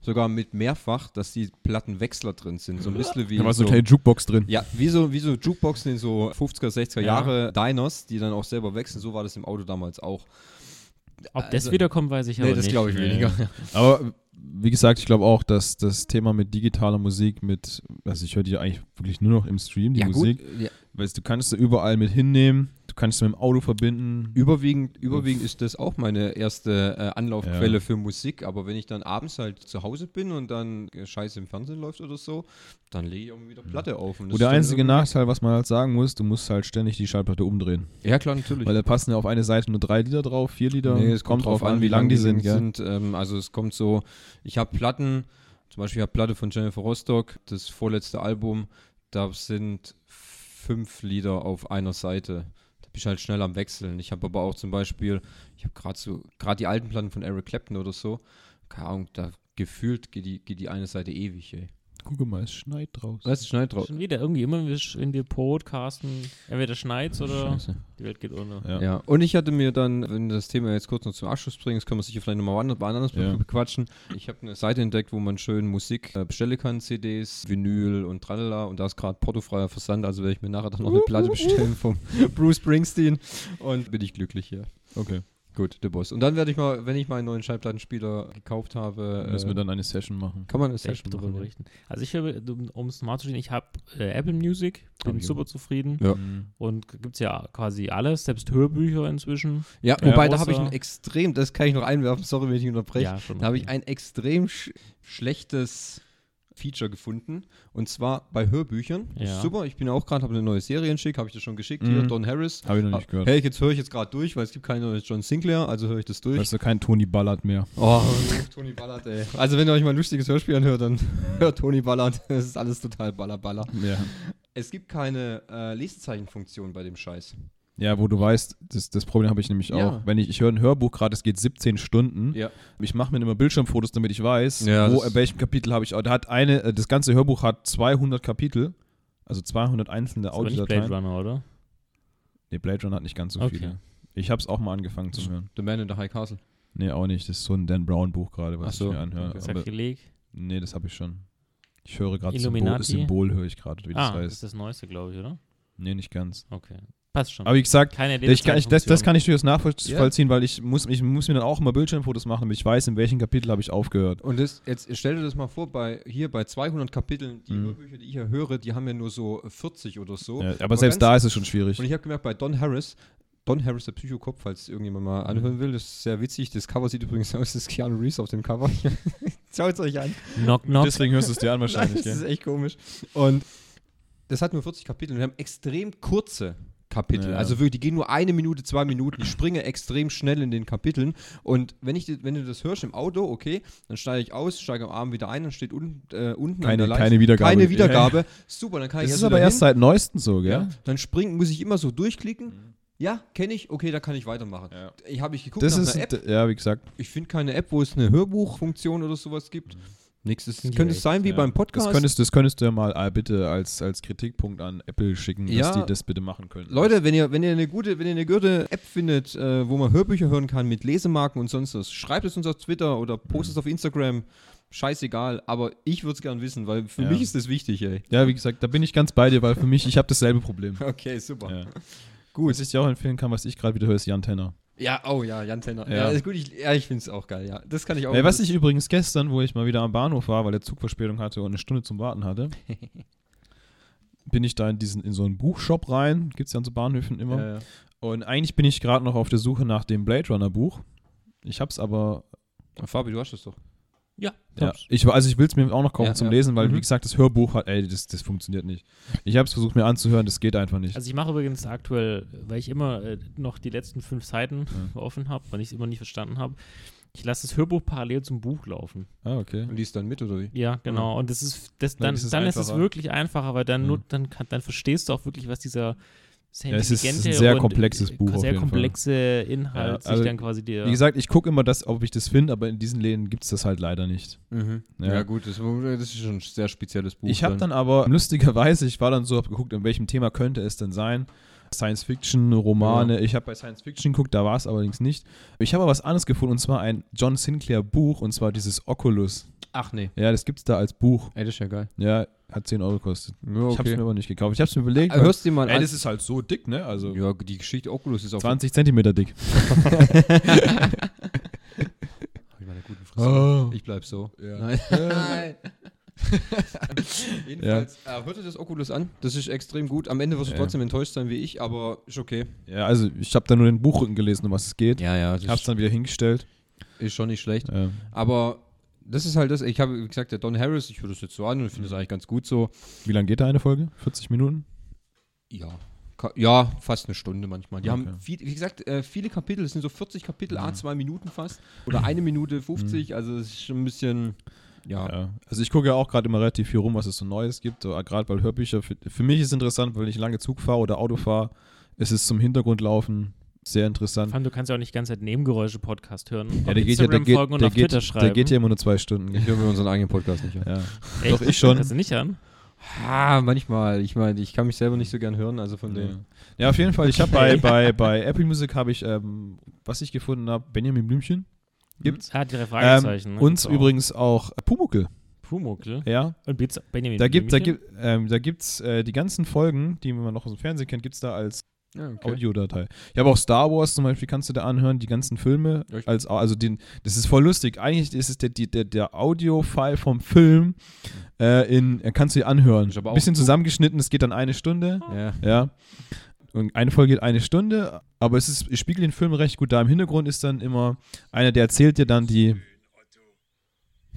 Sogar mit mehrfach, dass die Plattenwechsler drin sind. So ein bisschen wie. Da war so so, eine kleine Jukebox drin. ja, wie so, wie so Jukeboxen in so 50er, 60er Ja. Jahre Diners, die dann auch selber wechseln. So war das im Auto damals auch. Ob das Also- wiederkommt, weiß ich Nee, aber das nicht. glaube ich weniger. Aber wie gesagt, ich glaube auch, dass das Thema mit digitaler Musik, mit, also ich höre die eigentlich wirklich nur noch im Stream, die Ja, Musik, gut. Ja, weil du kannst sie überall mit hinnehmen, du kannst sie mit dem Auto verbinden. überwiegend, überwiegend ist das auch meine erste äh, Anlaufquelle Ja. für Musik. Aber wenn ich dann abends halt zu Hause bin und dann äh, Scheiße im Fernsehen läuft oder so, dann lege ich auch wieder Platte auf. Und Und der einzige Nachteil, was man halt sagen muss, du musst halt ständig die Schallplatte umdrehen. Ja, klar, natürlich. Weil da passen ja auf eine Seite nur drei Lieder drauf, vier Lieder. Nee, es kommt drauf an, wie lang die sind. gell? ähm, also es kommt so, ich habe Platten, zum Beispiel ich habe Platte von Jennifer Rostock, das vorletzte Album, da sind fünf Lieder auf einer Seite. Bin halt schnell am Wechseln. Ich habe aber auch zum Beispiel, ich habe gerade so, gerade die alten Platten von Eric Clapton oder so, keine Ahnung, da gefühlt geht die, geht die eine Seite ewig, ey. Gucke mal, es schneit draußen. Was? Schneid drauf. Schon wieder irgendwie immer, wenn wir, podcasten, entweder schneit's oder Scheiße. die Welt geht unter. Ja. Ja. und ich hatte mir dann, wenn das Thema jetzt kurz noch zum Abschluss bringen, das können wir sicher vielleicht nochmal bei anderes Ja. bequatschen. Ich habe eine Seite entdeckt, wo man schön Musik äh, bestellen kann, CDs, Vinyl und tralala. Und da ist gerade portofreier Versand, also werde ich mir nachher dann noch eine Platte bestellen vom Bruce Springsteen. Und bin ich glücklich hier. Okay. Gut, der Boss. Und dann werde ich mal, wenn ich meinen neuen Schallplattenspieler gekauft habe, Müssen äh, wir dann eine Session machen. kann man eine Session drüber machen. berichten. Also ich höre, um es mal zu stehen, ich habe äh, Apple Music, bin super zufrieden Ja. Mhm. und gibt es ja quasi alles, selbst Hörbücher inzwischen. Ja, Ja, wobei da habe ich ein extrem, das kann ich noch einwerfen, sorry, wenn ich unterbreche. Ja. Da habe ich ein extrem sch schlechtes Feature gefunden. Und zwar bei Hörbüchern. Ja. Super, ich bin auch gerade, habe eine neue Serie geschickt, habe ich dir schon geschickt. Mhm. Hier, Don Harris. Habe ich noch nicht gehört. Hey, jetzt höre ich jetzt gerade durch, weil es gibt keine neue John Sinclair, also höre ich das durch. Weißt du, kein Tony Ballard mehr. Oh, Tony Ballard, ey. Also wenn ihr euch mal ein lustiges Hörspiel anhört, dann hört Tony Ballard. Das ist alles total Baller, Baller. Ja. Es gibt keine äh, Lesezeichenfunktion bei dem Scheiß. Ja, wo du weißt, das, das Problem habe ich nämlich Ja. auch. Wenn ich, ich höre ein Hörbuch gerade, es geht 17 Stunden. Ja. Ich mache mir immer Bildschirmfotos, damit ich weiß, Ja, wo, in welchem Kapitel habe ich. Da hat eine, äh, das ganze Hörbuch hat 200 Kapitel, also 200 einzelne nicht Blade Audiodateien. Runner, oder? Nee, Blade Runner hat nicht ganz so Okay. viele. Ich habe es auch mal angefangen zu hören. The Man in the High Castle. Nee, auch nicht. Das ist so ein Dan Brown Buch gerade, was so, ich mir anhöre. okay. Sakrileg. nee, das habe ich schon. Ich höre gerade Symbol, das Symbol höre ich gerade, wie das Ah, das ist heißt. das Neueste, glaube ich, oder? Nee, nicht ganz. Okay. Passt schon. Aber wie gesagt, Keine ich kann, ich, das, das kann ich durchaus nachvollziehen, weil ich muss, ich muss mir dann auch immer Bildschirmfotos machen, damit ich weiß, in welchem Kapitel habe ich aufgehört. Und das, jetzt stell dir das mal vor, bei, hier bei 200 Kapiteln, die Mhm. Hörbücher, die ich hier höre, die haben ja nur so 40 oder so. Ja, aber Aber selbst ganz- da ist es schon schwierig. Und ich habe gemerkt, bei Don Harris, Don Harris, der Psychokopf, falls irgendjemand mal anhören will, das ist sehr witzig. Das Cover sieht übrigens aus, das ist Keanu Reeves auf dem Cover. Schaut es euch an. Knock, knock. Deswegen hörst du es dir an wahrscheinlich, das ist gell? echt komisch. Und das hat nur 40 Kapitel und wir haben extrem kurze Kapitel. Ja. Also wirklich, die gehen nur eine Minute, zwei Minuten. Ich springe extrem schnell in den Kapiteln. Und wenn, ich, wenn du das hörst im Auto, okay, dann steige ich aus, steige am Abend wieder ein, dann steht un, äh, unten Keine- keine Wiedergabe. Keine Wiedergabe. Super, dann kann Das ich ist also aber erst seit neuestem so, gell? Ja, dann springen, muss ich immer so durchklicken. Ja, kenne ich, okay, dann kann ich weitermachen. Ja. Ich habe ich geguckt Das nach ist, einer App. ja, wie gesagt, Ich finde keine App, wo es eine Hörbuchfunktion oder sowas gibt. Nix. Ich könnte es sein wie ja. beim Podcast. das könntest, das könntest du ja mal äh, bitte als, als Kritikpunkt an Apple schicken, Ja. dass die das bitte machen können. Leute, wenn ihr, wenn ihr eine gute, wenn ihr eine gute App findet, äh, wo man Hörbücher hören kann mit Lesemarken und sonst was, schreibt es uns auf Twitter oder postet es auf Instagram. Scheißegal, aber ich würde es gern wissen, weil für Ja. mich ist das wichtig, ey. Ja, wie gesagt, da bin ich ganz bei dir, weil für mich, ich habe dasselbe Problem. Okay, super. Ja. Gut. Was ich dir auch empfehlen kann, was ich gerade wieder höre, ist Jan Tenner. Ja, oh ja, Jan Tenner. Ja, Ja. ist gut, ich, ja, ich finde es auch geil, ja. Das kann ich auch. Ey, was ich übrigens gestern, wo ich mal wieder am Bahnhof war, weil der Zug Verspätung hatte und eine Stunde zum Warten hatte, bin ich da in, diesen, in so einen Buchshop rein, gibt es ja an so Bahnhöfen immer. Ja, ja. Und eigentlich bin ich gerade noch auf der Suche nach dem Blade Runner Buch. Ich hab's aber, Fabi, du hast es doch. Ja, ja, ich, also ich will es mir auch noch kaufen Ja, zum ja. Lesen, weil Mhm. wie gesagt, das Hörbuch hat, ey, das, das funktioniert nicht. Ich habe es versucht mir anzuhören, das geht einfach nicht. Also ich mache übrigens aktuell, weil ich immer äh, noch die letzten fünf Seiten Ja. offen habe, weil ich es immer nicht verstanden habe. Ich lasse das Hörbuch parallel zum Buch laufen. ah, okay. Und liest dann mit, oder wie? Ja, genau. Und das ist, das, Dann dann, ist es dann ist es wirklich einfacher, weil dann, Ja. nur, dann, kann, dann verstehst du auch wirklich, was dieser Ja, es ist ein sehr komplexes Buch auf Sehr jeden Fall. komplexe Inhalt Ja, also, sich dann quasi dir. Wie gesagt, ich gucke immer, das, ob ich das finde, aber in diesen Läden gibt es das halt leider nicht. Mhm. Ja. Ja. gut, das, das ist schon ein sehr spezielles Buch. Ich habe dann aber, lustigerweise, ich war dann so, hab geguckt, in welchem Thema könnte es denn sein. Science-Fiction, Romane. Ich habe bei Science-Fiction geguckt, da war es allerdings nicht. Ich habe aber was anderes gefunden, und zwar ein John Sinclair Buch, und zwar dieses Oculus. Ach nee. Ja, das gibt es da als Buch. Ey, das ist ja geil. Ja, hat 10 Euro gekostet. Ja, Ich habe es mir aber nicht gekauft. Ich habe es mir überlegt. Äh, Hörst du mal ey, an? das ist halt so dick, ne? Also ja, die Geschichte Oculus ist auf 20 Zentimeter dick. Ich meine guten Frisur. Ich bleib so. Ja. Nein. Nein. Jedenfalls, äh, hört das Oculus an? Das ist extrem gut. Am Ende wirst du Ja. trotzdem enttäuscht sein wie ich, aber ist okay. Ja, also ich habe da nur den Buchrücken gelesen, um was es geht. Ja, ja, Ich habe es dann wieder hingestellt. ist schon nicht schlecht. Ja. Aber das ist halt das, ich habe, wie gesagt, der Don Harris, ich höre das jetzt so an und finde das eigentlich ganz gut so. Wie lange geht da eine Folge? 40 Minuten? Ja. Ja, fast eine Stunde manchmal. Die Okay. haben, viel, wie gesagt, äh, viele Kapitel, es sind so 40 Kapitel, a zwei Minuten fast. Oder eine Minute 50, also es ist schon ein bisschen, ja. Ja. Also ich gucke ja auch gerade immer relativ viel rum, was es so Neues gibt. So, Gerade weil Hörbücher, für, für mich ist es interessant, weil ich lange Zug fahre oder Auto fahre, ist es zum Hintergrund laufen sehr interessant. allem, du kannst ja auch nicht die ganze Zeit Nebengeräusche-Podcast hören. Ja, auf der geht ja, der geht, der auf geht, Twitter schreiben. der geht ja immer nur zwei Stunden. Ich höre mir unseren eigenen Podcast nicht an. Ja. Echt? Doch, ich schon. Hörst du nicht an? Ah, manchmal. Ich meine, ich kann mich selber nicht so gern hören, also von Ja. dem. ja, auf jeden Fall. Ich habe bei, bei, bei Apple Music habe ich, ähm, was ich gefunden habe, Benjamin Blümchen. Gibt's. Ah, die drei Ähm, Fragezeichen. ne? uns auch. übrigens auch Pumuckel. Pumuckl. Ja, Und Benjamin da gibt da gibt ähm, da gibt's äh, die ganzen Folgen, die man noch aus dem Fernsehen kennt, gibt's da als Ja, Audiodatei. Ich habe auch Star Wars zum Beispiel, kannst du da anhören, die ganzen Filme Echt? als also den, das ist voll lustig. Eigentlich ist es der, der, der Audio-File vom Film äh, in, äh, kannst du dir anhören. Auch Bisschen zu- zusammengeschnitten, es geht dann eine Stunde. Ja. Ja. Eine Folge geht eine Stunde, aber es, ist, spiegelt den Film recht gut da. Im Hintergrund ist dann immer einer, der erzählt dir dann die.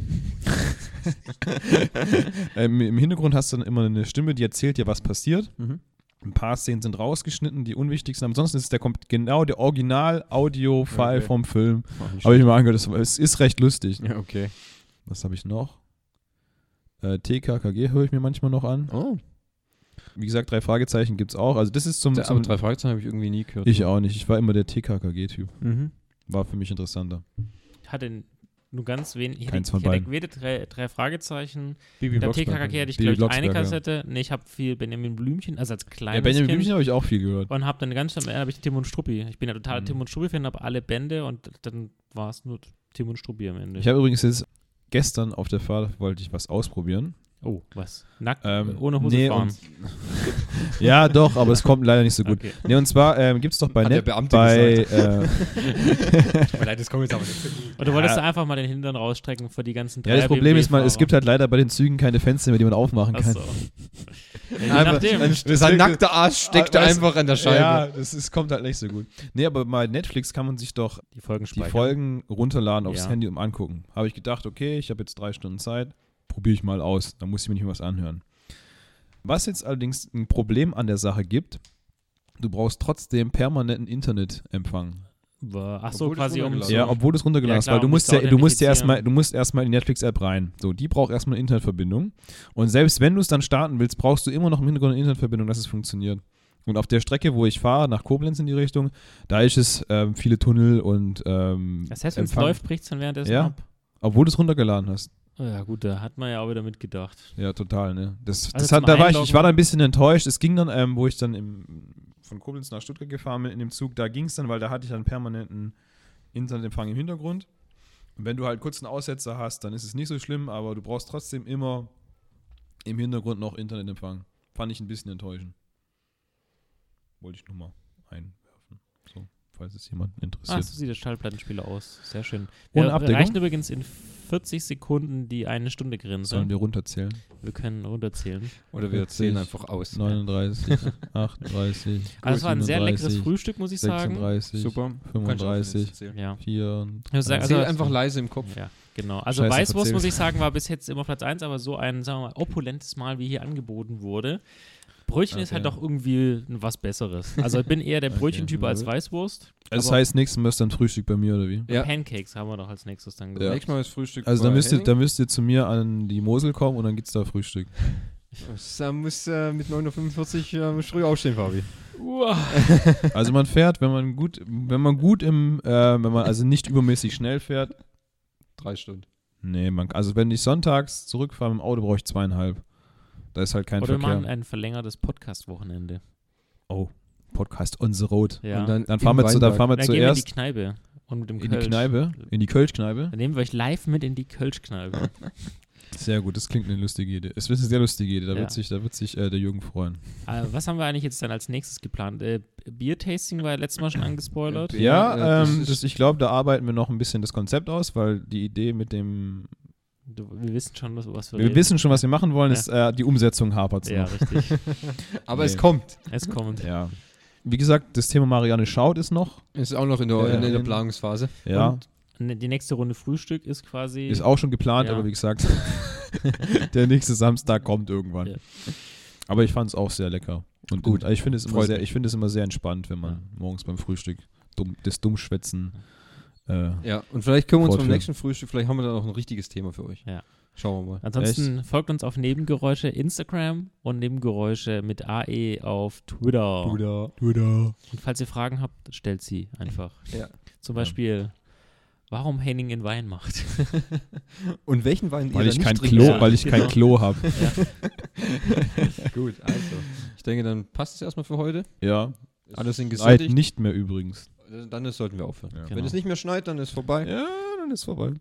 ähm, Im Hintergrund hast du dann immer eine Stimme, die erzählt dir, was passiert. Mhm. Ein paar Szenen sind rausgeschnitten, die unwichtigsten. Ansonsten ist der kommt genau der Original-Audio-File Okay. vom Film. Nicht Habe ich mir angehört, es ist recht lustig. Ja, okay. Was habe ich noch? Äh, TKKG höre ich mir manchmal noch an. Oh. Wie gesagt, drei Fragezeichen gibt es auch. Also das ist zum, aber zum drei Fragezeichen habe ich irgendwie nie gehört. Ich auch nicht. Ich war immer der TKKG-Typ. Mhm. War für mich interessanter. Ich hatte nur ganz wenig. Ich Keins hätte, von ich beiden. weder drei, drei Fragezeichen. Bibi Der Blocksberg. TKKG hätte ich, glaube ich, eine. Kassette. Nee, ich habe viel Benjamin Blümchen, also als kleines Ja, Benjamin Kind. Blümchen habe ich auch viel gehört. Und habe dann ganz am Ende habe ich Tim und Struppi. Ich bin ja total Mhm. Tim und Struppi-Fan, habe alle Bände und dann war es nur Tim und Struppi am Ende. Ich habe übrigens jetzt gestern auf der Fahrt wollte ich was ausprobieren. Oh, was? Nackt, Ähm, ohne Hose nee, fahren. Ja, doch, aber es kommt leider nicht so gut. Okay. Nee, und zwar ähm, gibt es doch bei Hat der Net Beamte bei äh, Nein, das kommt jetzt aber nicht. Und du wolltest Ja. da einfach mal den Hintern rausstrecken für die ganzen Ja, das drei Problem ist mal, es gibt halt leider bei den Zügen keine Fenster mehr, die man aufmachen kann. Achso. Ja, je nachdem. Sein nackter Arsch steckt Ah, weißt- einfach an der Scheibe. Ja, das ist, kommt halt nicht so gut. Nee, aber bei Netflix kann man sich doch Die Folgen die. Folgen runterladen aufs Ja. Handy und angucken. Habe ich gedacht, okay, ich habe jetzt drei Stunden Zeit, probiere ich mal aus. Dann muss ich mir nicht mehr was anhören. Was jetzt allerdings ein Problem an der Sache gibt, du brauchst trotzdem permanenten Internetempfang. Ach so, Obwohl das quasi um Ja, obwohl du es runtergeladen Ja, hast, klar, weil du musst ja, du musst ja erstmal, du musst erstmal in die Netflix-App rein. So, die braucht erstmal eine Internetverbindung. Und selbst wenn du es dann starten willst, brauchst du immer noch im Hintergrund eine Internetverbindung, dass es funktioniert. Und auf der Strecke, wo ich fahre, nach Koblenz in die Richtung, da ist es ähm, viele Tunnel und ähm, Das heißt, wenn es läuft, bricht es dann währenddessen Ja. ab. Obwohl du es runtergeladen hast. Ja, gut, da hat man ja auch wieder mitgedacht. Ja, total, ne? Das, Also das hat, da war ich, ich war da ein bisschen enttäuscht. Es ging dann, ähm, wo ich dann im, von Koblenz nach Stuttgart gefahren bin in dem Zug, da ging es dann, weil da hatte ich dann permanenten Internetempfang im Hintergrund. Und wenn du halt kurz einen Aussetzer hast, dann ist es nicht so schlimm, aber du brauchst trotzdem immer im Hintergrund noch Internetempfang. Fand ich ein bisschen enttäuschend. Wollte ich nur mal einwerfen. Falls es jemanden Ah, interessiert. so sieht der Schallplattenspieler aus. Sehr schön. Ohne Wir Abdeckung? erreichen übrigens in 40 Sekunden die eine Stunde Grenze. Sollen wir runterzählen? Wir können runterzählen. Oder wir 40, zählen einfach aus. 39, 38, Also es war ein sehr leckeres 37, Frühstück, muss ich sagen. 36, Super. 35, Ja. 4, Ich muss sagen, Zähl also, einfach leise im Kopf. ja, genau. Also Scheiße, Weißwurst, verzählt. muss ich sagen, war bis jetzt immer Platz 1, aber so ein, sagen wir mal, opulentes Mal, wie hier angeboten wurde. Brötchen ist Okay. halt doch irgendwie was Besseres. Also ich bin eher der Okay. Brötchentyp als Weißwurst. Also das heißt, nächstes Mal ist dann Frühstück bei mir, oder wie? Ja. Pancakes haben wir doch als nächstes dann Ja. gesagt. Nächstes Mal ist Frühstück. Also da bei müsst, ihr, da müsst ihr zu mir an die Mosel kommen und dann gibt's da Frühstück. Da muss äh, mit 9.45 Uhr äh, früh aufstehen, Fabi. Also man fährt, wenn man gut, wenn man gut im, äh, wenn man also nicht übermäßig schnell fährt, Drei Stunden. nee, man, also wenn ich sonntags zurückfahre mit dem Auto, brauche ich zweieinhalb. Da ist halt kein Oder wir machen Verkehr. ein verlängertes Podcast-Wochenende. Oh, Podcast on the road. Ja. Und dann, Dann fahren wir, zu, dann fahren wir dann gehen wir in die zuerst Kneipe. Und mit dem in die. Kneipe, in die Kölsch-Kneipe. Dann nehmen wir euch live mit in die Kölsch-Kneipe. Sehr gut, das klingt eine lustige Idee. Es ist eine sehr lustige Idee, da Ja. wird sich, da wird sich äh, der Jürgen freuen. äh, was haben wir eigentlich jetzt dann als nächstes geplant? Äh, Bier-Tasting war ja letztes Mal schon angespoilert. Ja, Ja, äh, das ähm, ist- das, ich glaube, da arbeiten wir noch ein bisschen das Konzept aus, weil die Idee mit dem, Du, wir wissen schon, was, was wir wir reden. wissen schon, was wir machen wollen, Ja. ist äh, die Umsetzung hapert Ja, noch. richtig. Aber Nee. es kommt. Es kommt. Ja. Wie gesagt, das Thema Marianne Schaut ist noch. Ist auch noch in der, Ja, in, der Planungsphase. Ja, Und ne- die nächste Runde Frühstück ist quasi. ist auch schon geplant, Ja. aber wie gesagt, der nächste Samstag kommt irgendwann. Ja. Aber ich fand es auch sehr lecker. Und Gut. gut, ich finde es, immer sehr- ich es immer sehr entspannt, wenn man Ja. morgens beim Frühstück dumm, das Dummschwätzen Äh, Ja, und vielleicht können wir uns beim nächsten Frühstück, vielleicht haben wir da noch ein richtiges Thema für euch. Ja. Schauen wir mal. Ansonsten folgt uns auf Nebengeräusche Instagram und Nebengeräusche mit AE auf Twitter. Und falls ihr Fragen habt, stellt sie einfach. Ja. Zum Beispiel, warum Henning in Wein macht. Und welchen Wein weil ihr ich kein nicht Klo, trinkt. Ja, weil ich kein genau. Klo habe. Gut, also. Ich denke, dann passt es erstmal für heute. Ja. Alles sind Schneit gesättigt. nicht mehr übrigens. Dann ist- sollten wir aufhören. Ja. Wenn Genau. es nicht mehr schneit, dann ist vorbei. Ja, dann ist vorbei.